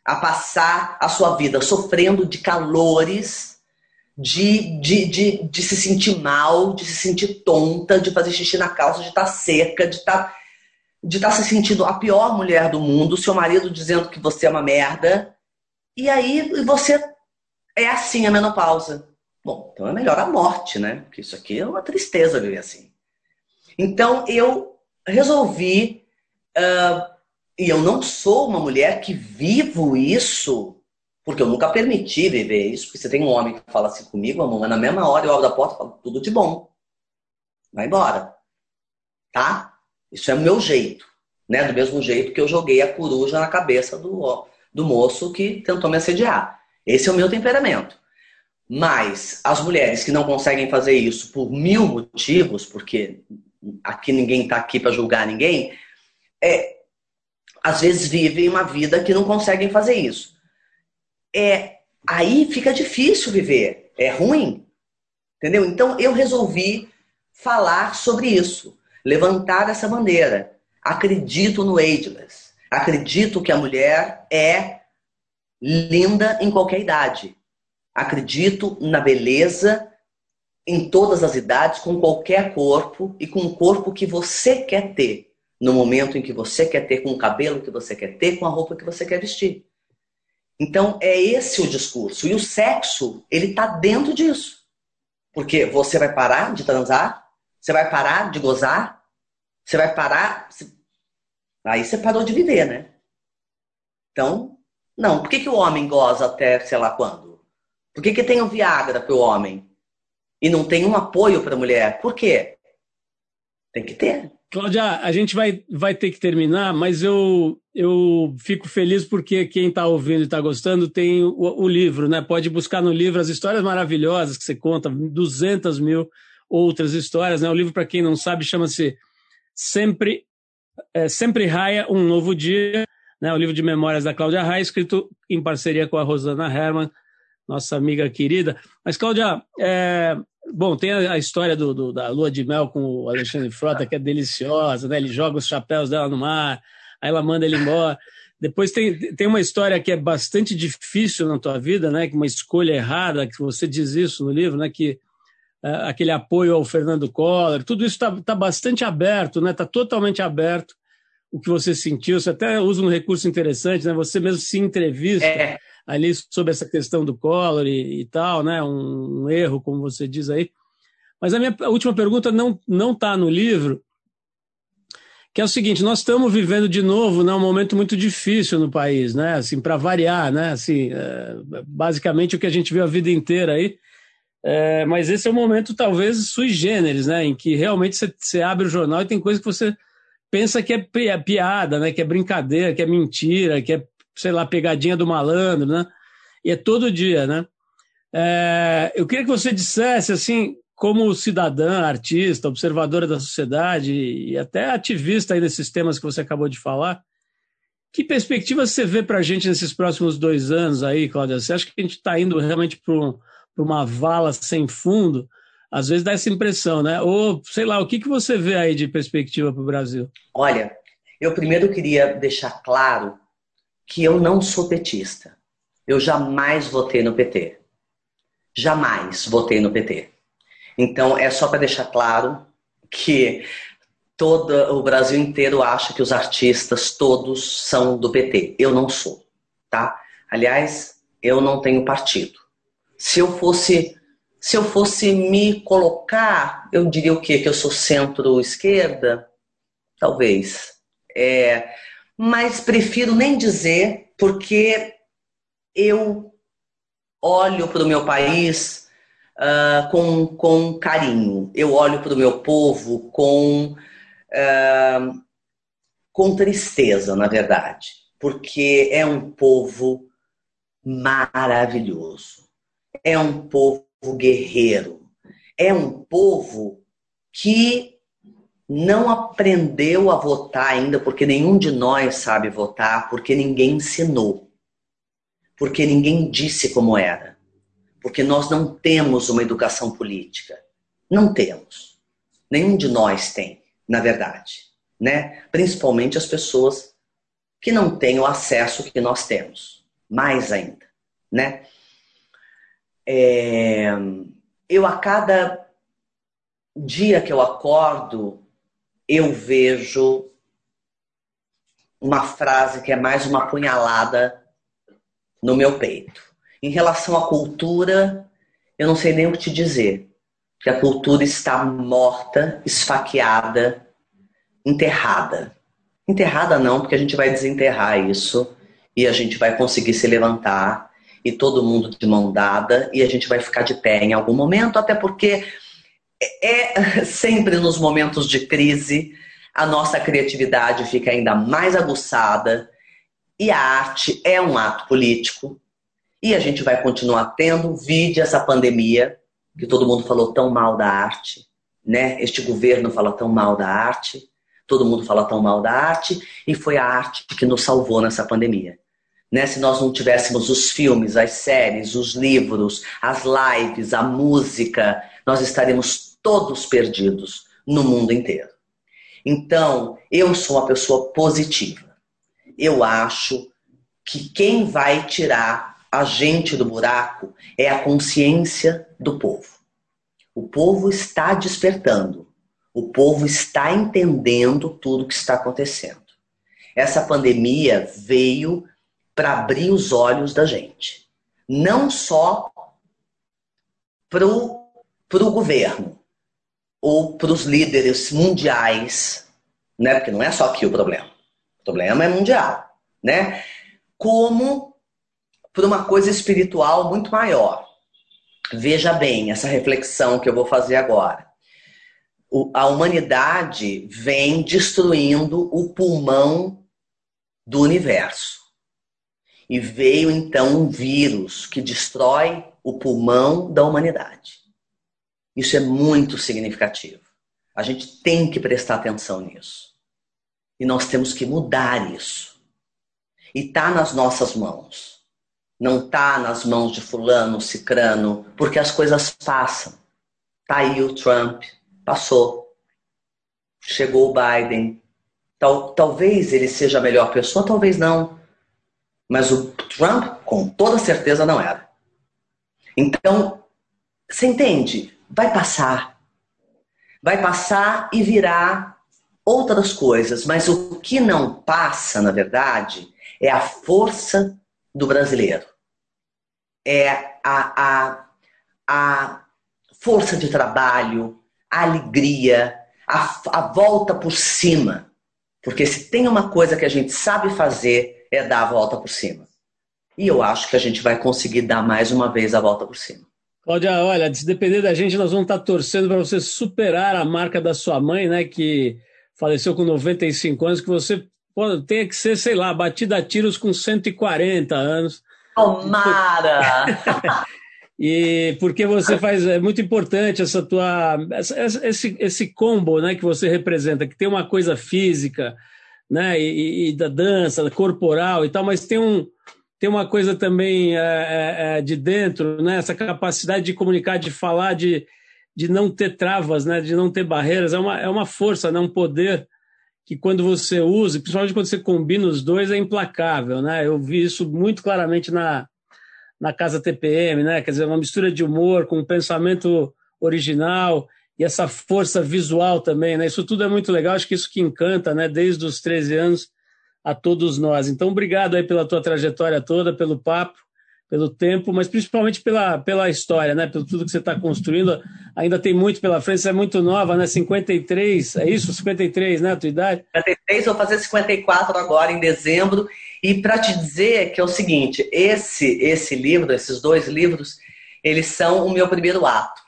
a passar a sua vida sofrendo de calores, de, de, de, de se sentir mal, de se sentir tonta, de fazer xixi na calça, de estar tá seca, de estar tá de estar tá se sentindo a pior mulher do mundo, seu marido dizendo que você é uma merda, e aí você é assim a menopausa. Bom, então é melhor a morte, né? Porque isso aqui é uma tristeza viver assim. Então eu resolvi, uh, e eu não sou uma mulher que vivo isso, porque eu nunca permiti viver isso, porque você tem um homem que fala assim comigo, amor, na mesma hora eu abro a porta e falo, tudo de bom. Vai embora. Tá? Isso é o meu jeito, né? Do mesmo jeito que eu joguei a coruja na cabeça do, do moço que tentou me assediar. Esse é o meu temperamento. Mas as mulheres que não conseguem fazer isso por mil motivos, porque aqui ninguém está aqui para julgar ninguém, é, às vezes vivem uma vida que não conseguem fazer isso. É, aí fica difícil viver, é ruim, entendeu? Então eu resolvi falar sobre isso levantar essa bandeira. Acredito no ageless. Acredito que a mulher é linda em qualquer idade. Acredito na beleza em todas as idades, com qualquer corpo e com o corpo que você quer ter. No momento em que você quer ter, com o cabelo que você quer ter, com a roupa que você quer vestir. Então, é esse o discurso. E o sexo, ele está dentro disso. Porque você vai parar de transar você vai parar de gozar? Você vai parar? Aí você parou de viver, né? Então, não. Por que, que o homem goza até sei lá quando? Por que, que tem o Viagra para o homem e não tem um apoio para a mulher? Por quê? Tem que ter. Cláudia, a gente vai, vai ter que terminar, mas eu, eu fico feliz porque quem está ouvindo e está gostando tem o, o, livro, né? Pode buscar no livro as histórias maravilhosas que você conta, 200 mil outras histórias. Né? O livro, para quem não sabe, chama-se Sempre, é, Sempre Raia, Um Novo Dia, né? o livro de memórias da Cláudia Raia, escrito em parceria com a Rosana Herman, nossa amiga querida. Mas, Cláudia, é, bom, tem a, a história do, do, da lua de mel com o Alexandre Frota, que é deliciosa, né? ele joga os chapéus dela no mar, aí ela manda ele embora. Depois tem, tem uma história que é bastante difícil na tua vida, né? Que uma escolha errada, que você diz isso no livro, né? Que aquele apoio ao Fernando Collor, tudo isso está tá bastante aberto, está né? Tá totalmente aberto o que você sentiu. Você até usa um recurso interessante, né? você mesmo se entrevista é. ali sobre essa questão do Collor e, e tal, né? Um, um, erro, como você diz aí. Mas a minha última pergunta não não está no livro, que é o seguinte: nós estamos vivendo de novo né, um momento muito difícil no país, né? Assim, para variar, né? Assim, é, basicamente o que a gente viu a vida inteira aí é, mas esse é o momento, talvez, sui generis, né? Em que realmente você, você abre o jornal e tem coisa que você pensa que é piada, né? Que é brincadeira, que é mentira, que é, sei lá, pegadinha do malandro, né? E é todo dia, né? É, eu queria que você dissesse, assim, como cidadã, artista, observadora da sociedade e até ativista aí nesses temas que você acabou de falar, que perspectiva você vê para a gente nesses próximos dois anos aí, Cláudia? Você acha que a gente está indo realmente para um para uma vala sem fundo, às vezes dá essa impressão, né? Ou, sei lá, o que, que você vê aí de perspectiva para o Brasil? Olha, eu primeiro queria deixar claro que eu não sou petista. Eu jamais votei no PT. Jamais votei no PT. Então, é só para deixar claro que todo o Brasil inteiro acha que os artistas todos são do PT. Eu não sou, tá? Aliás, eu não tenho partido. Se eu fosse se eu fosse me colocar, eu diria o quê? Que eu sou centro-esquerda? Talvez. É, mas prefiro nem dizer, porque eu olho para o meu país uh, com, com carinho. Eu olho para o meu povo com, uh, com tristeza, na verdade. Porque é um povo maravilhoso. É um povo guerreiro. É um povo que não aprendeu a votar ainda, porque nenhum de nós sabe votar, porque ninguém ensinou. Porque ninguém disse como era. Porque nós não temos uma educação política. Não temos. Nenhum de nós tem, na verdade. Né? Principalmente as pessoas que não têm o acesso que nós temos. Mais ainda. Né? É, eu, a cada dia que eu acordo, eu vejo uma frase que é mais uma punhalada no meu peito. Em relação à cultura, eu não sei nem o que te dizer. Que a cultura está morta, esfaqueada, enterrada. Enterrada não, porque a gente vai desenterrar isso e a gente vai conseguir se levantar e todo mundo de mão dada e a gente vai ficar de pé em algum momento, até porque é sempre nos momentos de crise a nossa criatividade fica ainda mais aguçada e a arte é um ato político e a gente vai continuar tendo, vide essa pandemia, que todo mundo falou tão mal da arte, né? Este governo fala tão mal da arte, todo mundo fala tão mal da arte, e foi a arte que nos salvou nessa pandemia. Né? Se nós não tivéssemos os filmes, as séries, os livros, as lives, a música, nós estaríamos todos perdidos no mundo inteiro. Então, eu sou uma pessoa positiva. Eu acho que quem vai tirar a gente do buraco é a consciência do povo. O povo está despertando. O povo está entendendo tudo o que está acontecendo. Essa pandemia veio para abrir os olhos da gente. Não só para o governo ou para os líderes mundiais, né? porque não é só aqui o problema. O problema é mundial. Né? Como para uma coisa espiritual muito maior. Veja bem essa reflexão que eu vou fazer agora. O, a humanidade vem destruindo o pulmão do universo. E veio então um vírus que destrói o pulmão da humanidade. Isso é muito significativo. A gente tem que prestar atenção nisso. E nós temos que mudar isso. E está nas nossas mãos. Não está nas mãos de fulano, cicrano, porque as coisas passam. Tá aí o Trump, passou. Chegou o Biden. Tal, talvez ele seja a melhor pessoa, talvez não. Mas o Trump, com toda certeza, não era. Então, você entende? Vai passar. Vai passar e virá outras coisas. Mas o que não passa, na verdade, é a força do brasileiro. É a, a, a força de trabalho, a alegria, a, a volta por cima. Porque se tem uma coisa que a gente sabe fazer é dar a volta por cima. E eu acho que a gente vai conseguir dar mais uma vez a volta por cima. Cláudia, olha, se depender da gente, nós vamos estar torcendo para você superar a marca da sua mãe, né, que faleceu com 95 anos, que você pô, tenha que ser, sei lá, batida a tiros com 140 anos. Tomara! e porque você faz é muito importante essa tua essa, esse esse combo né que você representa que tem uma coisa física né, e, e, da dança corporal e tal, mas tem, um, tem uma coisa também é, é, é, de dentro, né, essa capacidade de comunicar, de falar, de, de não ter travas, né, de não ter barreiras, é uma, é uma força, né, um poder que quando você usa, principalmente quando você combina os dois, é implacável. Né? Eu vi isso muito claramente na, na Casa TPM, né? quer dizer, uma mistura de humor com um pensamento original e essa força visual também, né? Isso tudo é muito legal, acho que isso que encanta, né? Desde os 13 anos a todos nós. Então, obrigado aí pela tua trajetória toda, pelo papo, pelo tempo, mas principalmente pela, pela história, né? Pelo tudo que você está construindo. Ainda tem muito pela frente, você é muito nova, né? 53, é isso? 53, né? A tua idade? 53, vou fazer 54 agora, em dezembro. E para te dizer que é o seguinte, esse, esse livro, esses dois livros, eles são o meu primeiro ato.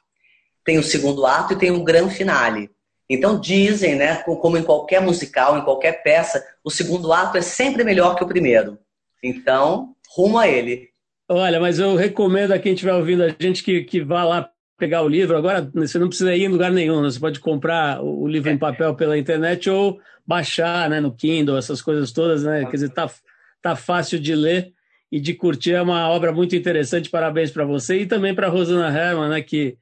Tem o segundo ato e tem o grande finale. Então dizem, né, como em qualquer musical, em qualquer peça, o segundo ato é sempre melhor que o primeiro. Então, rumo a ele. Olha, mas eu recomendo a quem estiver ouvindo a gente que, que vá lá pegar o livro. Agora, você não precisa ir em lugar nenhum, né? você pode comprar o livro em papel pela internet ou baixar né, no Kindle, essas coisas todas, né? Quer dizer, tá, tá fácil de ler e de curtir. É uma obra muito interessante. Parabéns para você e também para Rosana Herman, né? Que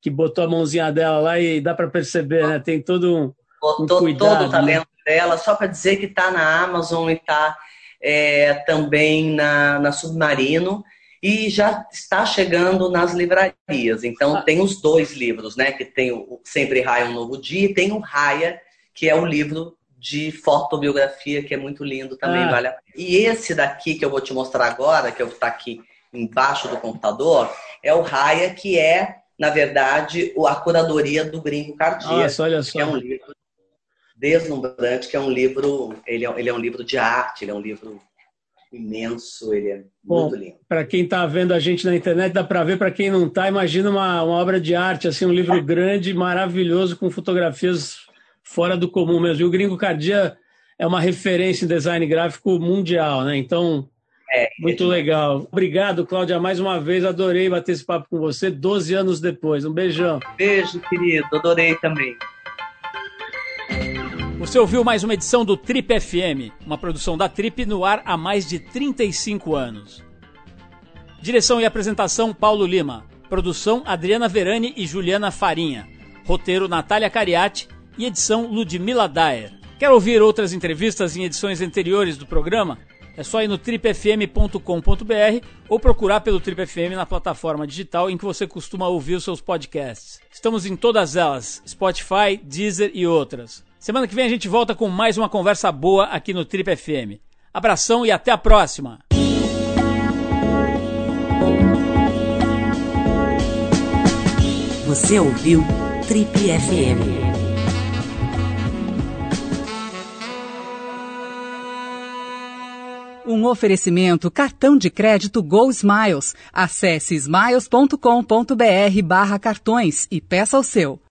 que botou a mãozinha dela lá e dá para perceber, né? Tem todo um, botou um cuidado. todo o talento né? dela, só para dizer que está na Amazon e está é, também na, na Submarino e já está chegando nas livrarias. Então ah. tem os dois livros, né? Que tem o Sempre Raia um Novo Dia e tem o Raia, que é o livro de fotobiografia, que é muito lindo também, ah. vale a... E esse daqui que eu vou te mostrar agora, que eu está aqui embaixo do computador, é o Raia, que é na verdade, a curadoria do Gringo Cardíaco, Nossa, olha só. que é um livro deslumbrante, que é um livro, ele é, ele é um livro de arte, ele é um livro imenso, ele é Bom, muito lindo. Para quem está vendo a gente na internet, dá para ver, para quem não está, imagina uma, uma obra de arte, assim, um livro grande, maravilhoso, com fotografias fora do comum mesmo. E o Gringo Cardia é uma referência em design gráfico mundial, né? Então, é, Muito legal. Obrigado, Cláudia, mais uma vez. Adorei bater esse papo com você 12 anos depois. Um beijão. Beijo, querido. Adorei também. Você ouviu mais uma edição do Trip FM, uma produção da Trip no ar há mais de 35 anos. Direção e apresentação Paulo Lima. Produção Adriana Verani e Juliana Farinha. Roteiro Natália Cariati e edição Ludmila Daer. Quer ouvir outras entrevistas em edições anteriores do programa? É só ir no tripfm.com.br ou procurar pelo Trip FM na plataforma digital em que você costuma ouvir os seus podcasts. Estamos em todas elas: Spotify, Deezer e outras. Semana que vem a gente volta com mais uma conversa boa aqui no Trip FM. Abração e até a próxima! Você ouviu Trip FM. Um oferecimento cartão de crédito Go Smiles. Acesse smiles.com.br barra cartões e peça o seu.